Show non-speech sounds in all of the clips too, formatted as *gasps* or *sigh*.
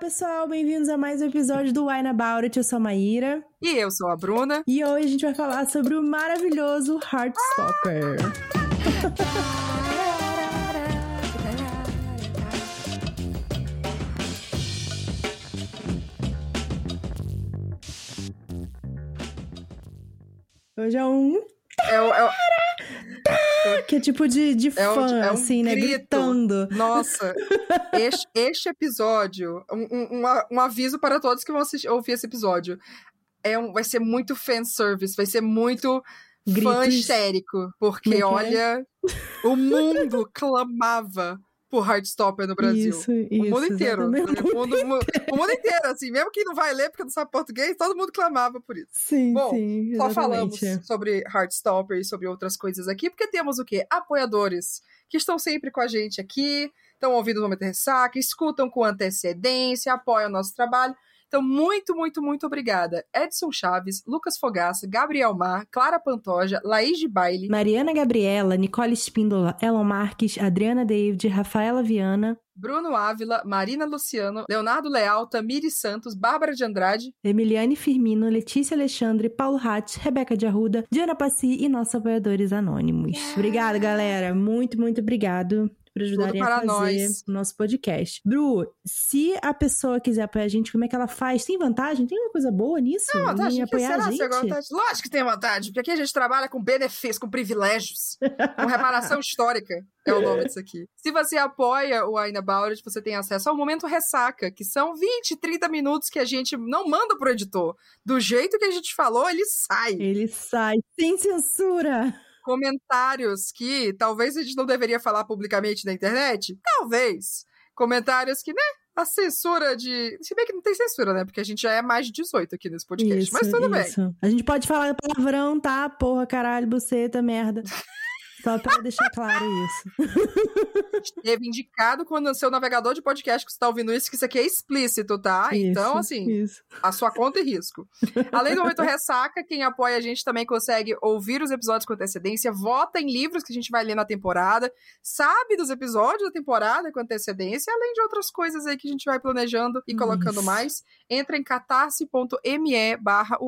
pessoal, bem-vindos a mais um episódio do Wine About It. Eu sou a Maíra. E eu sou a Bruna. E hoje a gente vai falar sobre o maravilhoso Heartstopper. *laughs* Hoje é um. É é o... Que é tipo de, de É um- fã, é um assim, né? grito. Gritando. Nossa, este, este episódio, um, um- um um aviso para todos que vão assistir, ouvir esse episódio. É um, vai ser muito fanservice, vai ser muito fã Gritos. histérico, porque é é? olha, o mundo clamava por Heartstopper no Brasil. Isso, O isso. mundo inteiro. exatamente. O mundo, o mundo inteiro, assim, mesmo quem não vai ler porque não sabe português, todo mundo clamava por isso. Sim, Bom, sim. Só falamos sobre Heartstopper e sobre outras coisas aqui, porque temos o quê? Apoiadores que estão sempre com a gente aqui, estão ouvindo o Momento Ressaca, escutam com antecedência, apoiam o nosso trabalho. Então, muito, muito, muito obrigada. Edson Chaves, Lucas Fogaça, Gabriel Mar, Clara Pantoja, Laís de Baile, Mariana Gabriela, Nicole Espíndola, Elon Marques, Adriana David, Rafaela Viana, Bruno Ávila, Marina Luciano, Leonardo Leal, Tamiri Santos, Bárbara de Andrade, Emiliane Firmino, Letícia Alexandre, Paulo Hatz, Rebeca de Arruda, Diana Passi e nossos apoiadores anônimos. Obrigada, galera. Muito, muito obrigado por ajudarem a para fazer nós. o nosso podcast. Bru, se a pessoa quiser apoiar a gente, como é que ela faz? Tem vantagem? Tem uma coisa boa nisso? Tem vantagem? Em O que apoiar será a gente? vantagem? Lógico que tem vantagem, porque aqui a gente trabalha com benefícios, com privilégios, com reparação *laughs* histórica, é o nome disso aqui. Se você apoia o Aina Bauer, você tem acesso ao Momento Ressaca, que são 20, 30 minutos que a gente não manda pro editor. Do jeito que a gente falou, ele sai. Ele sai sem censura. Comentários que talvez a gente não deveria falar publicamente na internet? Talvez. Comentários que, né? A censura de. Se bem que não tem censura, né? Porque a gente já é mais de 18 aqui nesse podcast. Isso, Mas tudo bem. isso. A gente pode falar palavrão, tá? Porra, caralho, buceta, merda. *laughs* Só pra deixar claro isso. *laughs* Teve indicado quando no seu navegador de podcast que você tá ouvindo isso, que isso aqui é explícito, tá? então, Isso, assim, Isso. a sua conta e risco. Além do momento *laughs* ressaca, quem apoia a gente também consegue ouvir os episódios com antecedência, vota em livros que a gente vai ler na temporada, sabe dos episódios da temporada com antecedência, além de outras coisas aí que a gente vai planejando e colocando Isso. mais. Entra em catarse.me barra.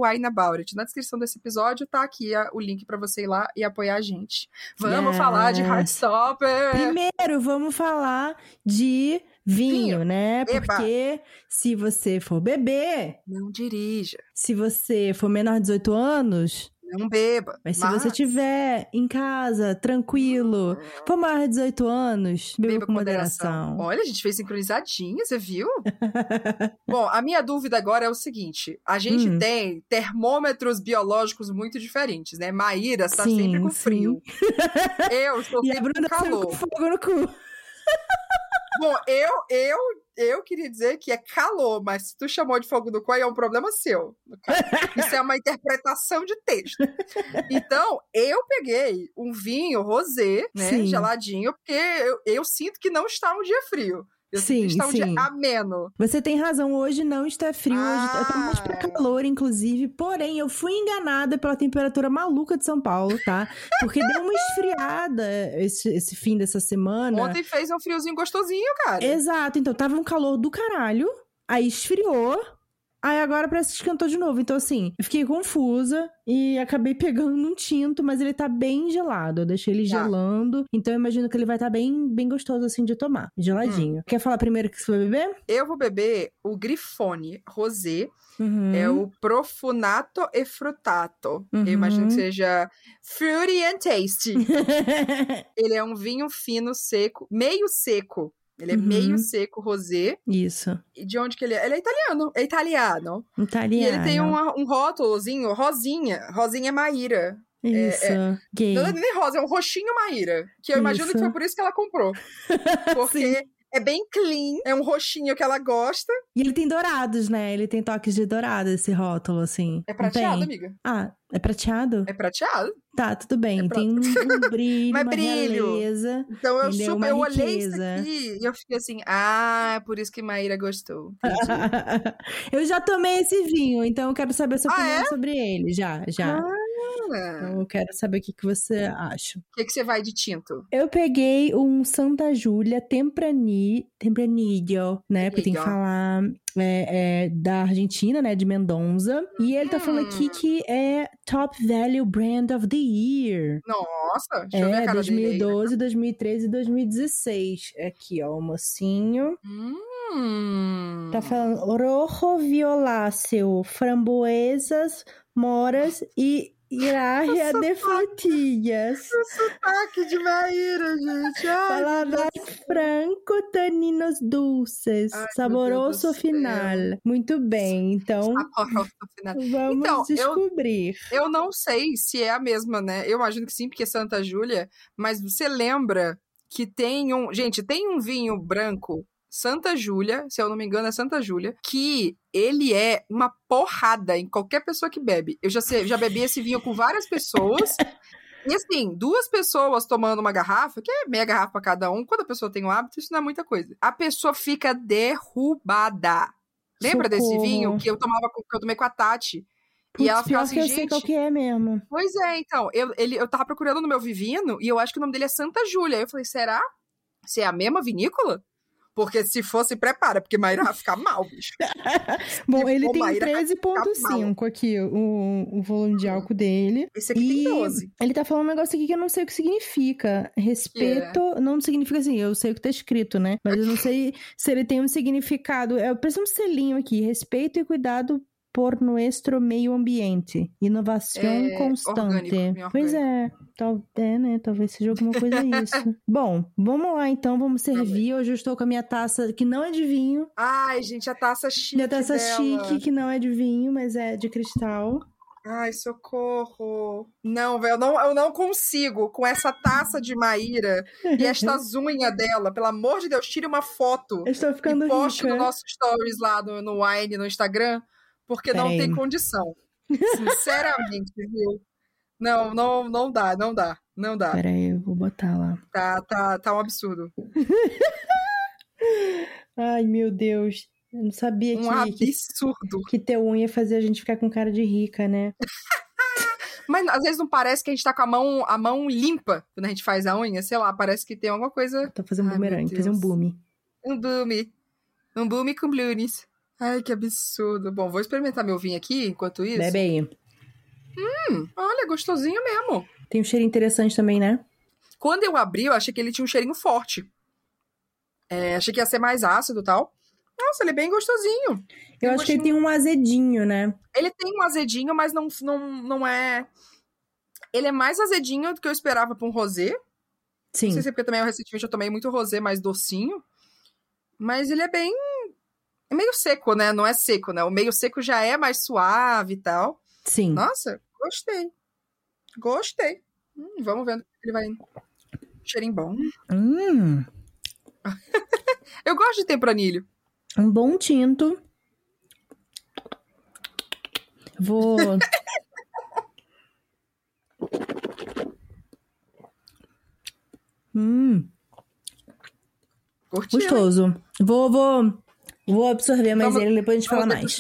Na descrição desse episódio tá aqui a- o link pra você ir lá e apoiar a gente. Vamos Yes. falar de Heartstopper! Primeiro, vamos falar de vinho, Vinho. né? Eba. Porque se você for beber, Não dirija, se você for menor de 18 anos, não beba. mas se você estiver em casa, tranquilo, for maior de 18 anos, beba, com moderação. Olha, a gente fez sincronizadinha, você viu? *laughs* Bom, a minha dúvida agora é o seguinte: a gente Hum. tem termômetros biológicos muito diferentes, né? Maíra está Sim, *laughs* sempre com sim. frio. Eu estou sempre com calor. com fogo no cu. *laughs* Bom, eu, eu, eu queria dizer que é calor, mas se tu chamou de fogo do cu, aí é um problema seu. *laughs* Isso é uma interpretação de texto. Então, eu peguei um vinho rosé, né, Sim. geladinho, porque eu, eu sinto que não está um dia frio. Sim, está um sim. ameno. Você tem razão, hoje não está frio, hoje tá mais pra Ah. calor, inclusive. Porém, eu fui enganada pela temperatura maluca de São Paulo, tá? Porque deu uma esfriada esse, esse fim dessa semana. Ontem fez um friozinho gostosinho, cara. Exato, então tava um calor do caralho, aí esfriou, aí agora parece que esquentou de novo. Então, assim, eu fiquei confusa e acabei pegando um tinto, mas ele tá bem gelado. Eu deixei ele Tá. gelando, então eu imagino que ele vai estar bem, bem gostoso assim de tomar, geladinho. Hum. Quer falar primeiro que você vai beber? Eu vou beber o Grifone Rosé, Uhum. é o Profunato e Frutato. Eu imagino que Uhum. seja fruity and tasty. *laughs* Ele é um vinho fino, seco, meio seco. Ele é Uhum. meio seco, rosé. Isso. E de onde que ele é? Ele é italiano. É italiano. Italiano. E ele tem uma- um rótulozinho, rosinha. Rosinha Maíra. Isso, gay. Não é nem rosa, é um roxinho Maíra. Que eu imagino Isso. que foi por isso que ela comprou. *laughs* Porque é bem clean, é um roxinho que ela gosta. E ele tem dourados, né? Ele tem toques de dourado, esse rótulo, assim. É prateado, tem? amiga. Ah, é prateado? É prateado. Tá, tudo bem. É tem um, um brilho, *laughs* Mas uma brilho. realeza. Então eu super, Uma eu olhei isso aqui e eu fiquei assim, ah, é por isso que Maíra gostou. *laughs* Eu já tomei esse vinho, então eu quero saber a sua Ah, opinião é? sobre ele. Já, já. Ah, Então eu quero saber o que, que você acha. O que, que você vai de tinto? Eu peguei um Santa Júlia Temprani, Tempranillo, né? Porque tem que falar é, é, da Argentina, né? De Mendonça. E ele tá falando aqui Hum. que é Top Value Brand of the Year. Nossa, deixa eu ver a É, cara dele aí. 2012, 2013 e 2016. Aqui, ó, o mocinho. Hum. Tá falando rojo violáceo, framboesas, moras e irarria de frutillas. Sotaque de Maíra, gente. Ai, Paladar franco, taninos dulces, Ai, saboroso final. Muito bem, então saboroso *laughs* final. vamos Então, eu- descobrir. Eu não sei se é a mesma, né? Eu imagino que sim, porque é Santa Júlia. Mas você lembra que tem um. Gente, tem um vinho branco, Santa Júlia, se eu não me engano, é Santa Júlia, que ele é uma porrada em qualquer pessoa que bebe. Eu já, sei, já bebi esse vinho com várias pessoas. E assim, duas pessoas tomando uma garrafa, que é meia garrafa pra cada um, quando a pessoa tem um hábito, isso não é muita coisa. A pessoa fica derrubada. Lembra desse Socorro. vinho que eu tomava com- que eu tomei com a Tati? Putz, e ela ficava assim, que eu sei qual que é mesmo. Pois é, então, eu, ele, eu tava procurando no meu Vivino e eu acho que o nome dele é Santa Júlia. Aí eu falei, será? Se é a mesma vinícola? Porque se fosse, prepara, porque Maíra vai ficar mal, bicho. *laughs* Bom, ele for tem Maíra, vai ficar 13,5 aqui, o, o volume de álcool dele. Esse aqui E tem 12. ele tá falando um negócio aqui que eu não sei o que significa. Respeito, não significa assim, eu sei o que tá escrito, né? Mas eu não sei se ele tem um significado. É, parece um selinho aqui. Respeito e cuidado por nuestro meio ambiente. Inovação É, constante. orgânico, pois é, tal, é, né? Talvez seja alguma coisa *laughs* isso. Bom, vamos lá então, vamos servir. Hoje eu estou com a minha taça que não é de vinho. Ai, gente, a taça chique Minha taça dela. chique, que não é de vinho, mas é de cristal. Ai, socorro. Não, velho, eu não, eu não consigo com essa taça de Maíra e estas *laughs* unhas dela. Pelo amor de Deus, tire uma foto. Eu estou ficando e poste rica. no nosso stories lá no, no Wine, no Instagram, porque não Peraí. tem condição. *laughs* Sinceramente, viu? Não, não, não dá, não dá, não dá. Pera aí, eu vou botar lá. Tá, tá, tá um absurdo. *laughs* Ai, meu Deus. Eu não sabia Um que, que, absurdo. que ter unha fazia a gente ficar com cara de rica, né? *laughs* Mas às vezes não parece que a gente tá com a mão, a mão limpa quando a gente faz a unha, sei lá, parece que tem alguma coisa. Tô fazendo um bumerangue, fazer um boom. Um boom. Um boom com blues. Ai, que absurdo. Bom, vou experimentar meu vinho aqui enquanto isso. Bebe aí. Hum, olha, gostosinho mesmo. Tem um cheiro interessante também, né? Quando eu abri, eu achei que ele tinha um cheirinho forte. É, achei que ia ser mais ácido e tal. Nossa, ele é bem gostosinho. Eu acho que ele tem um azedinho, né? Ele tem um azedinho, mas não, não, não é. Ele é mais azedinho do que eu esperava pra um rosé. Sim. Não sei se é porque também recentemente eu tomei muito rosé mais docinho. Mas ele é bem. É meio seco, né? Não é seco, né? O meio seco já é mais suave e tal. Sim. Nossa, gostei. Gostei. Hum, vamos ver onde ele vai. Cheirinho bom. Hum, *laughs* Eu gosto de tempranilho. um bom tinto. Vou. *laughs* hum, Curtiu. hein? gostoso. Vou, vou, vou absorver mais Vamos- ele, depois a gente fala mais.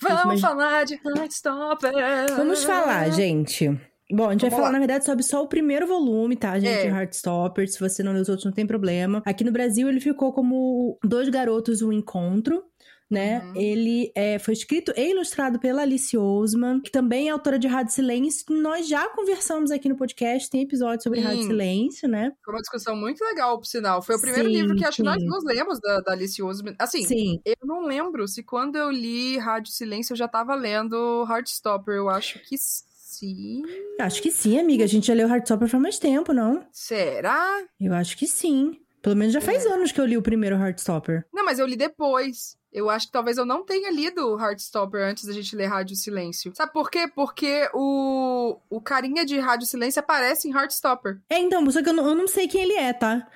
Vamos mas- falar de Heartstopper. Vamos falar, gente. Bom, a gente vai Vamos falar, lá. na verdade, sobre só o primeiro volume, tá, gente? É. Heartstopper. Se você não leu os outros, não tem problema. Aqui no Brasil, ele ficou como Dois Garotos, um Encontro. Né? Uhum. Ele é, foi escrito e ilustrado pela Alice Ousman, que também é autora de Rádio Silêncio. Nós já conversamos aqui no podcast, tem episódio sobre Sim. Rádio Silêncio, né? Foi uma discussão muito legal, por sinal. Foi o primeiro Sim, livro que acho que nós duas lemos da, da Alice Oseman. Assim, Sim. eu não lembro se quando eu li Rádio Silêncio eu já tava lendo Heartstopper. Eu acho que sim. Acho que sim, amiga. A gente já leu Heartstopper faz mais tempo, não? Será? Eu acho que sim. Pelo menos já faz É. anos que eu li o primeiro Heartstopper. Não, mas eu li depois. Eu acho que talvez eu não tenha lido Heartstopper antes da gente ler Rádio Silêncio. Sabe por quê? Porque o, o carinha de Rádio Silêncio aparece em Heartstopper. É, então, só que eu não, eu não sei quem ele é, tá?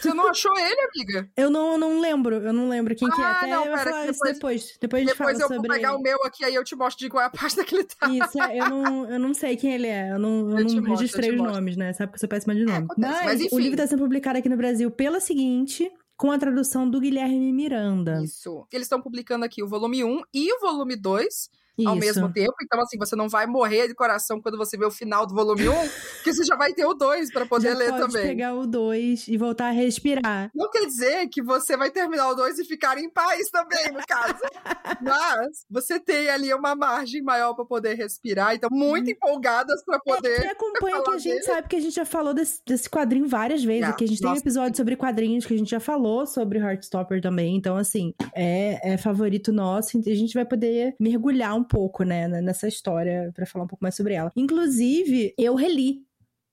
Você não achou ele, amiga? *laughs* Eu não, eu não lembro, eu não lembro quem que é. Ah, Até não, eu pera, falar depois- depois. Depois a gente Depois fala eu sobre vou pegar o meu aqui, aí eu te mostro de qual é a *laughs* página que ele tá. Isso, é, eu não, eu não sei quem ele é. Eu não, eu Eu não mostro, registrei eu os mostro. nomes, né? Sabe que eu sou péssima de nome. acontece, mas, mas o livro tá sendo publicado aqui no Brasil pela seguinte, com a tradução do Guilherme Miranda. Isso. Eles estão publicando aqui o volume 1 e o volume 2. Isso. ao mesmo tempo. Então, assim, você não vai morrer de coração quando você vê o final do volume 1, que você já vai ter o 2 para poder já ler pode também. pegar o 2 e voltar a respirar. Não quer dizer que você vai terminar o 2 e ficar em paz também, no caso. *laughs* Mas você tem ali uma margem maior para poder respirar. Então, muito hum. empolgadas para poder. É, quem acompanha que a gente dele. sabe que a gente já falou desse, desse quadrinho várias vezes. Yeah. Que a gente Nossa. tem um episódio sobre quadrinhos que a gente já falou sobre Heartstopper também. Então, assim, é, é favorito nosso. A gente vai poder mergulhar um pouco, né, nessa história para falar um pouco mais sobre ela. Inclusive, eu reli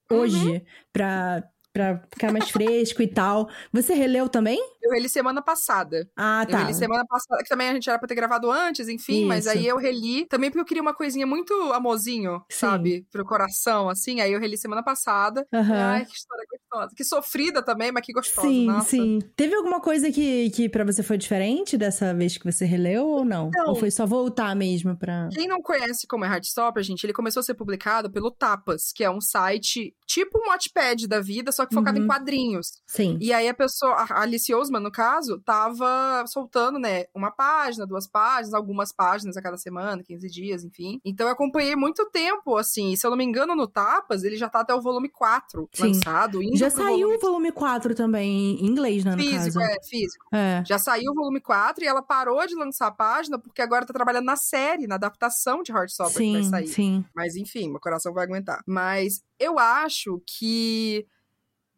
hoje uhum. pra pra ficar mais fresco e tal. Você releu também? Eu reli semana passada. Ah, tá. Eu reli semana passada, que também a gente era pra ter gravado antes, enfim, Isso. mas aí eu reli também porque eu queria uma coisinha muito amorzinho, Sim. sabe? Pro coração, assim. Aí eu reli semana passada. Uhum. Ai, que história gostosa. Que sofrida também, mas que gostosa. Sim, nossa. sim. Teve alguma coisa que, que para você foi diferente dessa vez que você releu ou não? Então, ou foi só voltar mesmo pra. Quem não conhece como é Heartstopper, gente, ele começou a ser publicado pelo Tapas, que é um site tipo um Wattpad da vida, só que focado uhum. em quadrinhos. Sim. E aí a pessoa, a Alice Osman, no caso, tava soltando, né, uma página, duas páginas, algumas páginas a cada semana, 15 dias, enfim. Então eu acompanhei muito tempo, assim, se eu não me engano, no Tapas, ele já tá até o volume 4 Sim. lançado. Já saiu volume... o volume 4 também, em inglês, né, Físico, caso. é, físico. É. Já saiu o volume 4 e ela parou de lançar a página porque agora tá trabalhando na série, na adaptação de Heartstopper sim, que vai sair. Sim. Mas enfim, meu coração vai aguentar. Mas eu acho que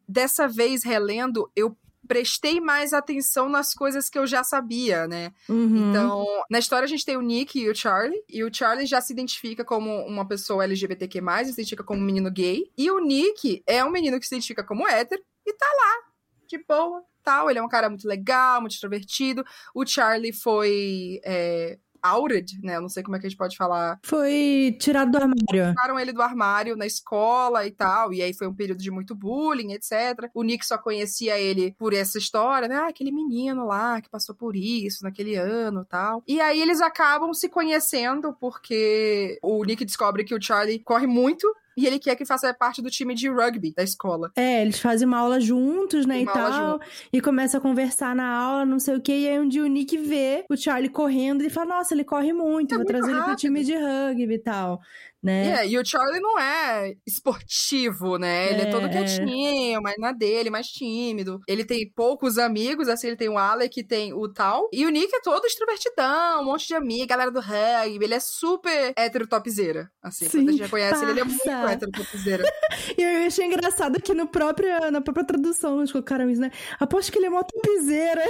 dessa vez relendo, eu prestei mais atenção nas coisas que eu já sabia, né? Uhum. Então, na história a gente tem o Nick e o Charlie, e o Charlie já se identifica como uma pessoa LGBTQ+, se identifica como um menino gay, e o Nick é um menino que se identifica como hétero, e tá lá, de boa, tal. Ele é um cara muito legal, muito extrovertido. O Charlie foi é, outed, né? Eu não sei como é que a gente pode falar. Foi tirado do armário. Tiraram ele do armário na escola e tal. E aí foi um período de muito bullying, etc. O Nick só conhecia ele por essa história, né? Ah, aquele menino lá que passou por isso naquele ano tal. E aí eles acabam se conhecendo porque o Nick descobre que o Charlie corre muito e ele quer que faça parte do time de rugby da escola. É, eles fazem uma aula juntos, né, uma e tal. E começa a conversar na aula, não sei o quê. E aí um dia o Nick vê o Charlie correndo e fala: Nossa, ele corre muito, é vou muito trazer rápido. ele pro time de rugby e tal né? Yeah, e o Charlie não é esportivo, né? Ele é, é todo quietinho, mas na dele, mais tímido. Ele tem poucos amigos, assim, ele tem o Alec, tem o Tal. E o Nick é todo extrovertidão, um monte de amigo, galera do rugby. Ele é super hétero topzera, assim. Sim, quando a gente já conhece ele, ele é muito hétero topzera. *laughs* e eu achei engraçado que no próprio, na própria tradução eles colocaram isso, né? Aposto que ele é mó topzera.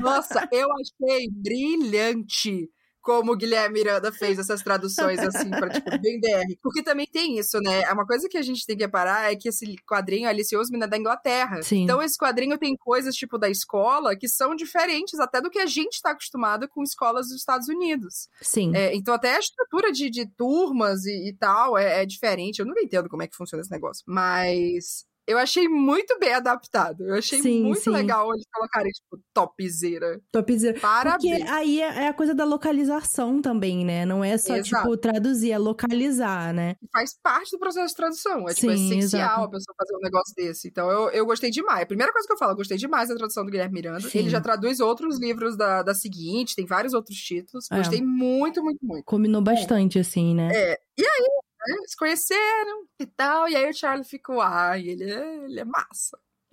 Nossa, eu achei brilhante como o Guilherme Miranda fez essas traduções, assim, pra, tipo, bem BR. Porque também tem isso, né? É uma coisa que a gente tem que reparar é que esse quadrinho, Alice Osman, é da Inglaterra. Sim. Então, esse quadrinho tem coisas, tipo, da escola que são diferentes até do que a gente tá acostumado com escolas dos Estados Unidos. Sim. É, então, até a estrutura de, de turmas e, e tal é, é diferente. Eu nunca entendo como é que funciona esse negócio. Mas eu achei muito bem adaptado. Eu achei sim, muito sim. legal eles colocarem, tipo, topzera. Topzera. Parabéns. Porque aí é, é, a coisa da localização também, né? Não é só, exato. tipo, traduzir, é localizar, né? Faz parte do processo de tradução. É, tipo, sim, essencial exato. a pessoa fazer um negócio desse. Então, eu, eu gostei demais. A primeira coisa que eu falo, eu gostei demais da tradução do Guilherme Miranda. Ele já traduz outros livros da, da seguinte, tem vários outros títulos. É. Gostei muito, muito, muito. Combinou bastante, assim, né? É. E aí, né? Se conheceram e tal. E aí o Charlie ficou, ai, ele é, ele é massa. *laughs*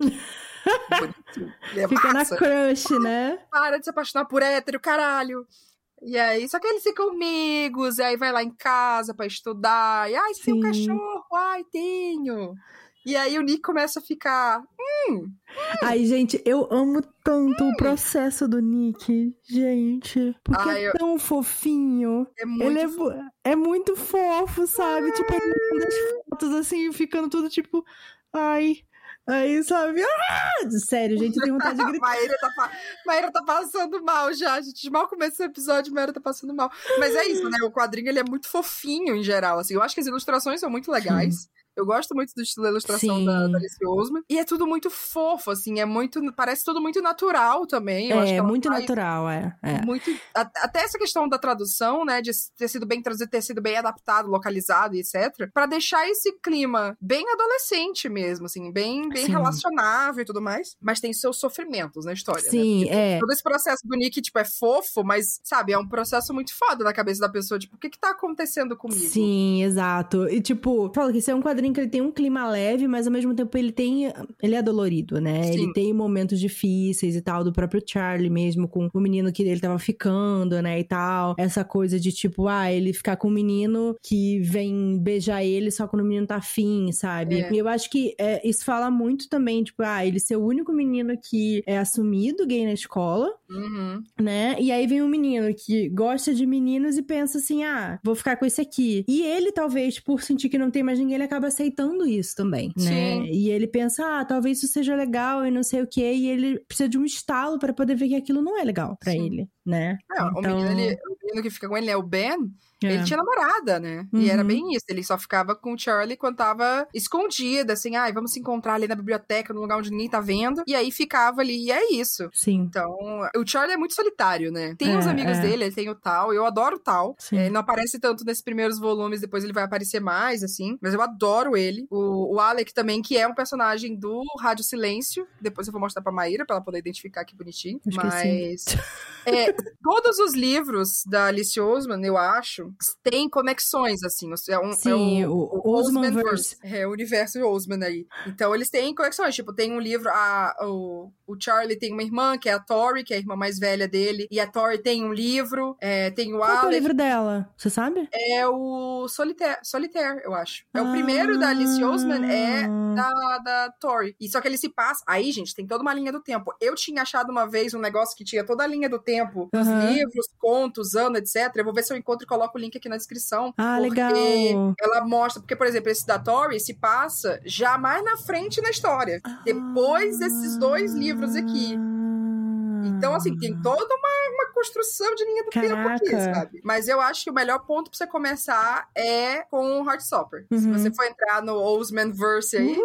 ele é Fica massa. na crush, né? Para de se apaixonar por hétero, caralho. E aí, só que eles ficam amigos, e aí vai lá em casa para estudar. E, ai, tem um cachorro? Ai, tenho. E aí o Nick começa a ficar. Hum, hum. Ai, gente, eu amo tanto hum. o processo do Nick, gente. Porque Ai, é tão fofinho. É muito ele é, é muito fofo, sabe? Tipo, ele manda as fotos assim, ficando tudo tipo. Ai, Aí, sabe? Ah! Sério, gente, eu tenho vontade de *laughs* gritar. Maíra, tá, Maíra tá passando mal já, gente. Mal começou o episódio, Maíra tá passando mal. Mas é isso, né? O quadrinho, ele é muito fofinho em geral, assim. Eu acho que as ilustrações são muito legais. Sim. Eu gosto muito do estilo da ilustração da, da Alice Osman. E é tudo muito fofo, assim, é muito. Parece tudo muito natural também. Eu é, muito natural, é. é. Muito, até essa questão da tradução, né? De ter sido bem traduzido, ter sido bem adaptado, localizado e etc. para deixar esse clima bem adolescente mesmo, assim, bem, bem relacionável e tudo mais. Mas tem seus sofrimentos na história. Né? Sim, né? é. Todo esse processo do Nick, tipo, é fofo, mas, sabe, é um processo muito foda na cabeça da pessoa. Tipo, o que que tá acontecendo comigo? Sim, exato. E, tipo, fala que esse é um quadrinho que ele tem um clima leve, mas ao mesmo tempo ele tem. Ele é dolorido, né? Sim. Ele tem momentos difíceis e tal, do próprio Charlie mesmo, com o menino que ele tava ficando, né? E tal. Essa coisa de, tipo, ah, ele ficar com um menino que vem beijar ele só quando o menino tá afim, sabe? É. E eu acho que é, isso fala muito também, tipo, ah, ele ser o único menino que é assumido gay na escola, uhum. né? E aí vem um menino que gosta de meninos e pensa assim, ah, vou ficar com esse aqui. E ele, talvez, por sentir que não tem mais ninguém, ele acaba aceitando isso também, né? E ele pensa, ah, talvez isso seja legal e não sei o quê. E ele precisa de um estalo para poder ver que aquilo não é legal para ele, né? É, então... o, menino, ele, o menino que fica com ele é o Ben. É. Ele tinha namorada, né? Uhum. E era uhum. bem isso. Ele só ficava com o Charlie quando tava escondida, assim, ai, ah, vamos se encontrar ali na biblioteca, num lugar onde ninguém tá vendo. E aí ficava ali, e é isso. Sim. Então, o Charlie é muito solitário, né? Tem é, os amigos é. dele, ele tem o Tal. Eu adoro o Tal. Ele é, não aparece tanto nesses primeiros volumes, depois ele vai aparecer mais, assim. Mas eu adoro ele. O, o Alec também, que é um personagem do Rádio Silêncio. Depois eu vou mostrar pra Maíra, pra ela poder identificar aqui bonitinho. Mas. É, todos os livros da Alice Osman, eu acho, têm conexões, assim. É um, Sim, é o, o, o Osmanverse. É, o universo Osman aí. Então, eles têm conexões. Tipo, tem um livro, a, o, o Charlie tem uma irmã, que é a Tori, que é a irmã mais velha dele. E a Tori tem um livro. É, tem o Qual Alec. é o livro dela? Você sabe? É o Solitaire, Solitaire eu acho. É ah. o primeiro da Alice Osman, é da, da Tori. E só que ele se passa... Aí, gente, tem toda uma linha do tempo. Eu tinha achado uma vez um negócio que tinha toda a linha do tempo tempo, uhum. os livros, contos, anos, etc. Eu vou ver se eu encontro e coloco o link aqui na descrição. Ah, porque legal. ela mostra, porque, por exemplo, esse da Tori se passa já mais na frente na história. Ah. Depois desses dois livros aqui. Então, assim, tem toda uma, uma construção de linha do Caraca. tempo aqui, sabe? Mas eu acho que o melhor ponto pra você começar é com Heartstopper. Uhum. Se você for entrar no Osmanverse aí,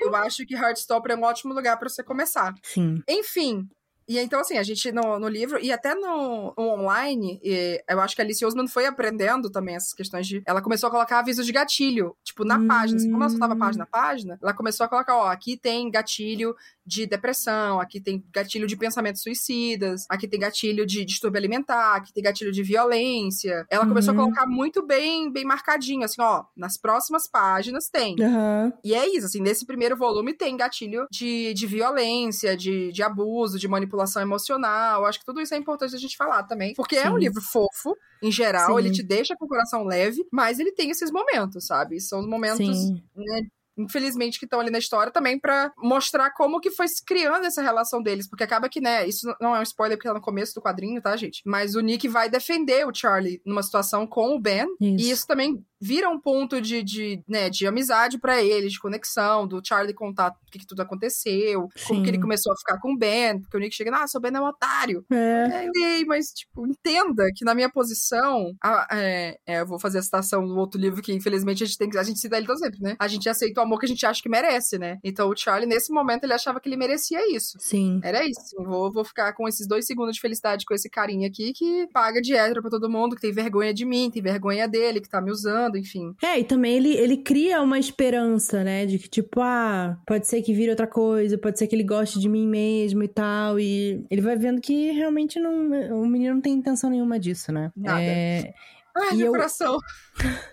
eu acho que Heartstopper é um ótimo lugar para você começar. Sim. Enfim, e então, assim, a gente no, no livro, e até no, no online, eu acho que a Alice Osman foi aprendendo também essas questões de. Ela começou a colocar avisos de gatilho, tipo, na hum. página. Como ela soltava página a página, ela começou a colocar, ó, aqui tem gatilho de depressão, aqui tem gatilho de pensamentos suicidas, aqui tem gatilho de distúrbio alimentar, aqui tem gatilho de violência. Ela começou a uhum. colocar muito bem, bem marcadinho, assim, ó, nas próximas páginas tem. Uhum. E é isso, assim, nesse primeiro volume tem gatilho de, de violência, de, de abuso, de manipulação emocional. Acho que tudo isso é importante a gente falar também, porque Sim. é um livro fofo, em geral, Sim. ele te deixa com o coração leve, mas ele tem esses momentos, sabe? São os momentos né, infelizmente, que estão ali na história também para mostrar como que foi se criando essa relação deles. Porque acaba que, né, isso não é um spoiler porque tá no começo do quadrinho, tá, gente? Mas o Nick vai defender o Charlie numa situação com o Ben. Isso. E isso também vira um ponto de, de, né, de amizade para eles, de conexão, do Charlie contar o que, que tudo aconteceu, Sim. como que ele começou a ficar com o Ben, porque o Nick chega, ah, seu Ben é um otário. É. é mas, tipo, entenda que na minha posição, a, é, é, eu vou fazer a citação do outro livro que, infelizmente, a gente tem que, a gente cita ele todo sempre, né? A gente aceita o amor que a gente acha que merece, né? Então, o Charlie, nesse momento, ele achava que ele merecia isso. Sim. Era isso. Assim, vou, vou ficar com esses dois segundos de felicidade com esse carinha aqui que paga de hétero pra todo mundo, que tem vergonha de mim, tem vergonha dele, que tá me usando, enfim. É, e também ele, ele cria uma esperança, né? De que, tipo, ah, pode ser que vire outra coisa, pode ser que ele goste de mim mesmo e tal. E ele vai vendo que realmente não. O menino não tem intenção nenhuma disso, né? Nada. É, Ai, meu eu... coração.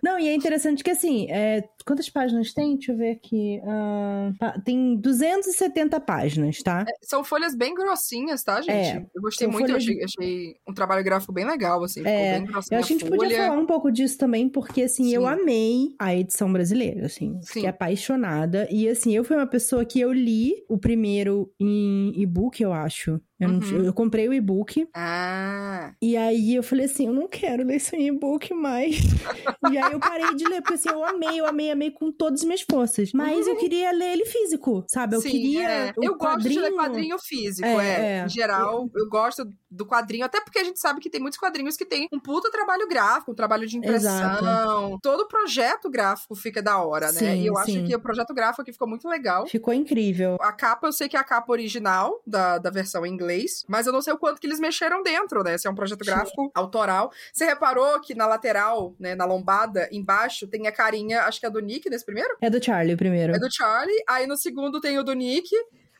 Não, e é interessante que assim, é... quantas páginas tem? Deixa eu ver aqui. Uh... Tem 270 páginas, tá? É, são folhas bem grossinhas, tá, gente? É, eu gostei muito, folhas... eu achei, achei, um trabalho gráfico bem legal, assim. É, bem eu acho que a gente podia falar um pouco disso também, porque assim, Sim. eu amei a edição brasileira, assim. Sim. Fiquei apaixonada. E assim, eu fui uma pessoa que eu li o primeiro em e-book, eu acho. Eu, não, Uhum. eu comprei o e-book. Ah. E aí eu falei assim, eu não quero ler esse e-book mais. *laughs* e aí eu parei de ler, porque assim, eu amei, eu amei, amei com todas as minhas forças. Mas eu queria ler ele físico, sabe? Eu Sim, queria. é. o Eu gosto de ler quadrinho- quadrinho físico, É, é. é. Em geral, eu gosto do quadrinho, até porque a gente sabe que tem muitos quadrinhos que tem um puta trabalho gráfico, um trabalho de impressão. Todo projeto gráfico fica da hora, né? Sim, E eu sim. acho que o projeto gráfico aqui ficou muito legal. Ficou incrível. A capa, eu sei que é a capa original da, da versão em inglês, mas eu não sei o quanto que eles mexeram dentro, né? Se é um projeto gráfico autoral. Você reparou que na lateral, né, na lombada, embaixo, tem a carinha, acho que é do Nick nesse primeiro? É do Charlie o primeiro. É do Charlie. Aí no segundo tem o do Nick.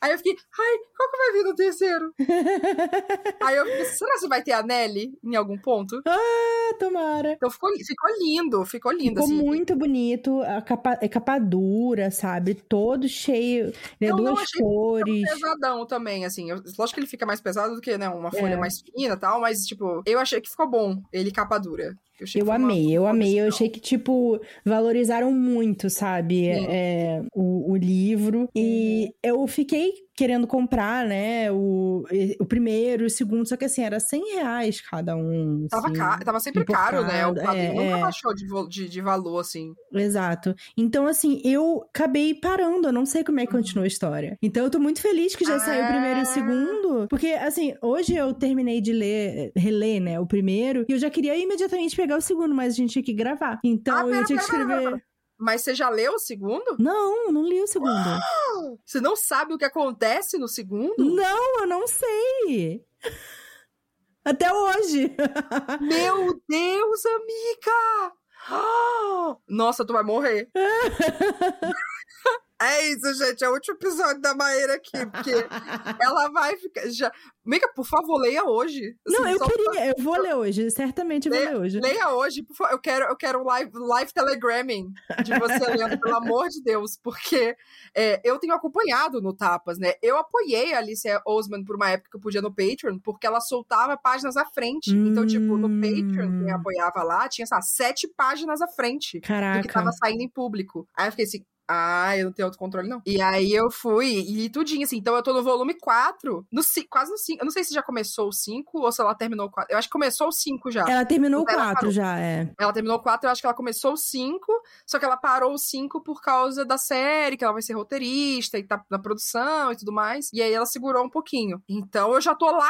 Aí eu fiquei, ai, qual que vai vir no terceiro? *laughs* Aí eu fiquei, será que vai ter a Nelly em algum ponto? Ah, tomara. Então ficou, ficou lindo, ficou lindo, Ficou assim. muito bonito, a capa, é capa dura, sabe? Todo cheio, né? Eu duas cores. pesadão também, assim. Eu- lógico que ele fica mais pesado do que, né, uma folha É. mais fina e tal, mas, tipo, eu achei que ficou bom ele capa dura. Eu, Eu amei, eu amei. Eu achei que, tipo, valorizaram muito, sabe? É, o, o livro. E Uhum. eu fiquei querendo comprar, né? O, o primeiro, o segundo, só que assim, era 100 reais cada um. Tava, assim. caro, tava sempre caro, né? O quadrinho é, nunca é. baixou de, de, de valor, assim. Exato. Então, assim, eu acabei parando. Eu não sei como é que continua a história. Então, eu tô muito feliz que já saiu o primeiro e o Ah. segundo. Porque, assim, hoje eu terminei de ler, reler, né, o primeiro. E eu já queria imediatamente pegar o segundo, mas a gente tinha que gravar. Então, Ah, eu pera, tinha que pera, pera, escrever. Mas você já leu o segundo? Não, não li o segundo. *gasps* Você não sabe o que acontece no segundo? não, eu não sei. Até hoje. *laughs* Meu Deus, amiga! *gasps* Nossa, tu vai morrer. *laughs* É isso, gente. É o último episódio da Maíra aqui, porque *laughs* ela vai ficar. Já... Amiga, por favor, leia hoje. Não, Assim, eu só- queria. Eu vou ler hoje. Certamente eu vou ler hoje. Leia hoje, por favor. Eu quero, eu quero live, live telegramming de você lendo, pelo amor de Deus, porque é, eu tenho acompanhado no Tapas, né? Eu apoiei a Alicia Osman por uma época que eu podia no Patreon, porque ela soltava páginas à frente. Então, tipo, no Patreon, Hum. quem apoiava lá, tinha, sei lá, sete páginas à frente do que Caraca. tava saindo em público. Aí eu fiquei assim. Ah, eu não tenho autocontrole, não. E aí eu fui e li tudinho, assim. Então eu tô no volume 4, no, quase no 5. Eu não sei se já começou o 5 ou se ela terminou o 4. Eu acho que começou o 5 já. Ela terminou o Ela 4 parou. já, é. Ela terminou o 4, eu acho que ela começou o 5, só que ela parou o 5 por causa da série, que ela vai ser roteirista e tá na produção e tudo mais. E aí ela segurou um pouquinho. Então eu já tô lá,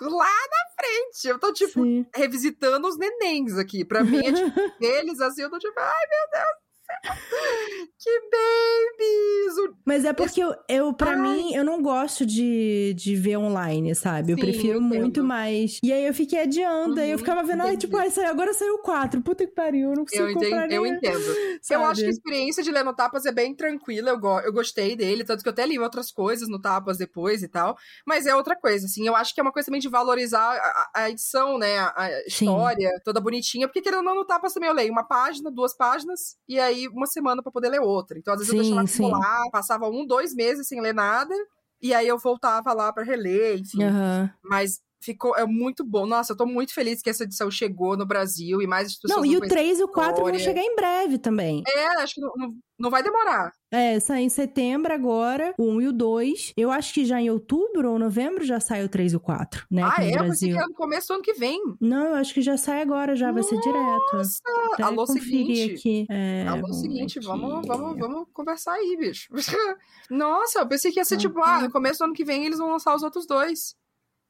lá na frente. Eu tô, tipo, Sim. revisitando os nenéns aqui. Pra mim, é tipo, *laughs* eles assim, eu tô tipo, ai meu Deus. *laughs* Que babies! Mas é porque eu, eu pra Ai. mim, eu não gosto de, de ver online, sabe? eu Sim, prefiro eu muito mais. E aí eu fiquei adiando, aí eu Uhum, ficava vendo, ai, tipo, ai, saiu, agora saiu o 4. Puta que pariu, eu não consigo Eu comprar entendo, eu entendo. Eu sabe? acho que a experiência de ler no Tapas é bem tranquila, eu, go eu gostei dele, tanto que eu até li outras coisas no Tapas depois e tal, mas é outra coisa, assim, eu acho que é uma coisa também de valorizar a, a edição, né, a, a Sim. história toda bonitinha, porque querendo ou não, no Tapas também eu leio uma página, duas páginas, e aí uma semana pra poder ler outra, então às vezes eu Sim, deixava sim. acumular, passava um, dois meses sem ler nada, e aí eu voltava lá pra reler, enfim, Aham. mas... Ficou é muito bom. Nossa, eu tô muito feliz que essa edição chegou no Brasil e mais pessoas Não, e o conhecem. 3 e o 4 vão chegar em breve também. É, acho que não, não, não vai demorar. É, sai em setembro agora, o 1 e o 2. Eu acho que já em outubro ou novembro já sai o 3 e o 4, né? ah, é? no Eu pensei Brasil. que no começo do ano que vem. Não, eu acho que já sai agora, já vai ser direto. Nossa! Alô, seguinte. aqui. É, Alô, vamos seguinte, aqui. vamos, vamos, vamos conversar aí, bicho. *laughs* Nossa, eu pensei que ia ser Uhum. tipo, ah, no começo do ano que vem eles vão lançar os outros dois.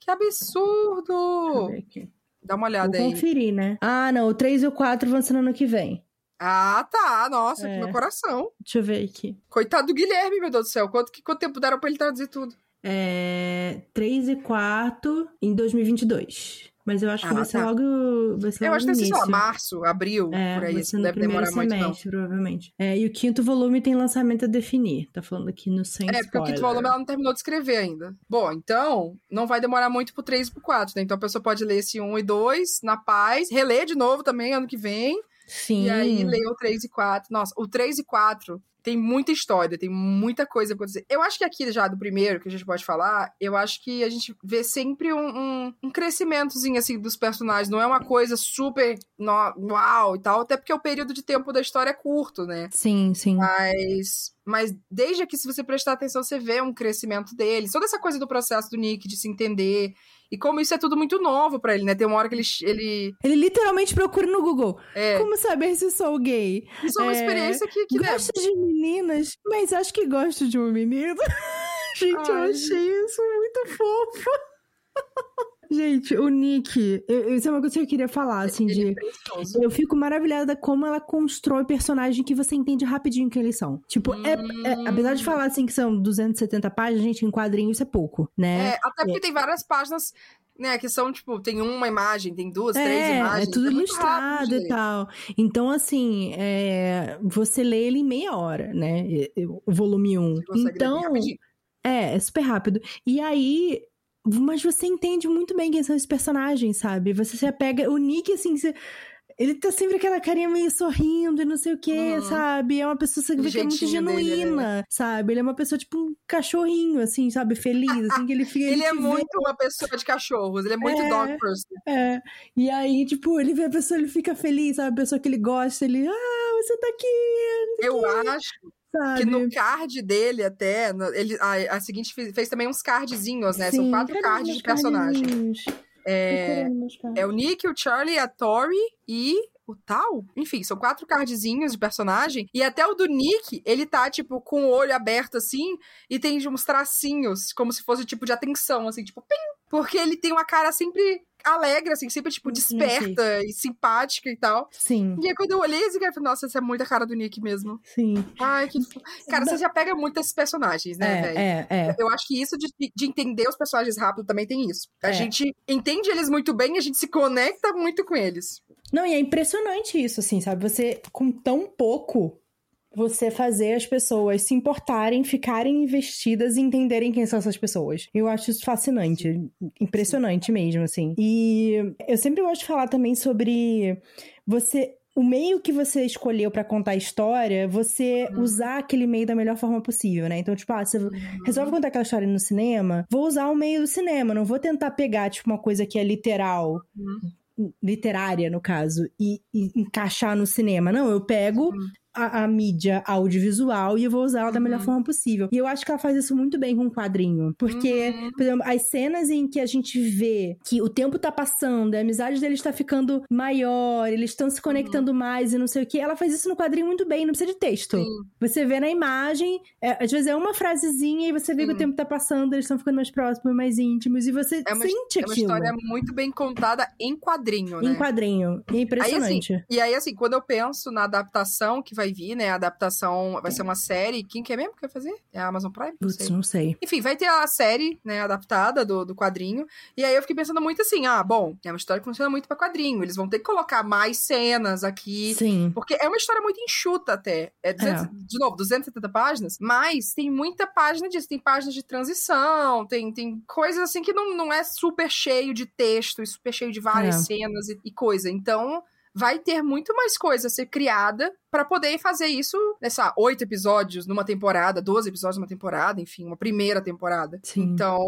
Que absurdo! Dá uma Vou olhada aí. conferir, né? Ah, não, o 3 e o 4 vão ser no ano que vem. Ah, tá. Nossa, que É. meu coração. Deixa eu ver aqui. Coitado do Guilherme, meu Deus do céu. Quanto, que, quanto tempo deram pra ele traduzir tudo? É 3 e 4 em 2022. Mas eu acho que Ah, vai ser tá. logo. Vai ser Eu logo acho que deve ser, sei lá, início. março, abril, É, por aí. Isso não deve demorar muito, não. semestre, provavelmente. É, e o quinto volume tem lançamento a definir. Tá falando aqui no sem É, porque o quinto spoiler. volume ela não terminou de escrever ainda. Bom, então, não vai demorar muito pro 3 e pro 4, né? Então a pessoa pode ler esse 1 e 2 na paz, reler de novo também ano que vem, Sim. e aí ler o 3 e 4. Nossa, o 3 e 4 tem muita história, tem muita coisa pra acontecer. Eu acho que aqui já do primeiro, que a gente pode falar, eu acho que a gente vê sempre um, um, um crescimentozinho, assim, dos personagens. Não é uma coisa super no, uau e tal, até porque o período de tempo da história é curto, né? Sim, sim. Mas mas desde que, se você prestar atenção, você vê um crescimento dele. Toda essa coisa do processo do Nick de se entender. E como isso é tudo muito novo para ele, né? Tem uma hora que ele. Ele, ele literalmente procura no Google. É. Como saber se sou gay? Isso é uma é... experiência que. que gosto de meninas, mas acho que gosto de um menino. *laughs* Gente, Ai, eu achei isso muito fofo. *laughs* Gente, o Nick, eu, isso é uma coisa que eu queria falar, assim, de. É eu fico maravilhada como ela constrói personagem que você entende rapidinho quem eles são. Tipo, hum... é, é, apesar de falar assim que são 270 páginas, gente, em quadrinho isso é pouco, né? É, até porque é. tem várias páginas né, que são, tipo, tem uma imagem, tem duas, é, três imagens. É tudo é ilustrado e tal. Então, assim, é, você lê ele em meia hora, né? O volume 1. Um. Então. É, é super rápido. E aí, mas você entende muito bem quem são esses personagens, sabe? Você se apega. O Nick, assim, você... ele tá sempre aquela carinha meio sorrindo e não sei o que, uhum. sabe? É uma pessoa que é muito genuína, dele, né? sabe? Ele é uma pessoa, tipo, um cachorrinho, assim, sabe? Feliz, assim, que ele fica. ele, é muito vê. uma pessoa de cachorros, ele é muito é, dog person. É. E aí, tipo, ele vê a pessoa, ele fica feliz, sabe? A pessoa que ele gosta, ele, ah, você tá aqui. Eu acho Sabe? Que no card dele, até, ele, a, a seguinte fez, fez, também uns cardzinhos, né? Sim, São quatro cards de personagem. É, é o Nick, o Charlie, a Tori e o tal? Enfim, são quatro cardzinhos de personagem. E até o do Nick, ele tá, tipo, com o olho aberto assim, e tem uns tracinhos, como se fosse tipo de atenção, assim, tipo, pim! Porque ele tem uma cara sempre alegre, assim, sempre, tipo, desperta e simpática e tal. Sim. E aí, quando eu olhei, eu falei, nossa, essa é muita cara do Nick mesmo. Sim. Ai, que. Cara, você já pega muito esses personagens, né, é, velho? É, é. Eu acho que isso de, de entender os personagens rápido também tem isso. A é. gente entende eles muito bem, a gente se conecta muito com eles. Não, e é impressionante isso, assim, sabe? Você, com tão pouco, você fazer as pessoas se importarem, ficarem investidas e entenderem quem são essas pessoas. Eu acho isso fascinante, impressionante mesmo, assim. E eu sempre gosto de falar também sobre você o meio que você escolheu para contar a história, você uhum. usar aquele meio da melhor forma possível, né? Então, tipo, ah, você uhum. resolve contar aquela história no cinema, vou usar o meio do cinema, não vou tentar pegar, tipo, uma coisa que é literal. Uhum. literária, no caso, e, e, encaixar no cinema. Não, eu pego a, a, mídia audiovisual e eu vou usar ela da melhor uhum. forma possível. E eu acho que ela faz isso muito bem com o quadrinho. Porque, uhum. por exemplo, as cenas em que a gente vê que o tempo tá passando, a amizade deles tá ficando maior, eles estão se conectando uhum. mais e não sei o que, ela faz isso no quadrinho muito bem, não precisa de texto. Sim. Você vê na imagem, é, às vezes é uma frasezinha e você vê que o tempo tá passando, eles estão ficando mais próximos, mais íntimos, e você é uma, sente aquilo. É uma história muito bem contada em quadrinho, né? Em quadrinho. É impressionante. Aí, assim, e aí, assim, quando eu penso na adaptação que vai vir, né? A adaptação vai ser uma série. Quem quer mesmo que vai fazer? É a Amazon Prime? Putz, não sei. não sei. Enfim, vai ter a série, né? Adaptada do, do quadrinho. E aí eu fiquei pensando muito assim: ah, bom, é uma história que funciona muito pra quadrinho. Eles vão ter que colocar mais cenas aqui. Sim. Porque é uma história muito enxuta até. É, 200, é. De novo, 270 páginas. Mas tem muita página disso. Tem páginas de transição, tem, tem coisas assim que não, não é super cheio de texto e super cheio de várias é. cenas e, e coisa. Então vai ter muito mais coisa a ser criada para poder fazer isso nessa oito episódios numa temporada, 12 episódios numa temporada, enfim, uma primeira temporada. Sim. Então,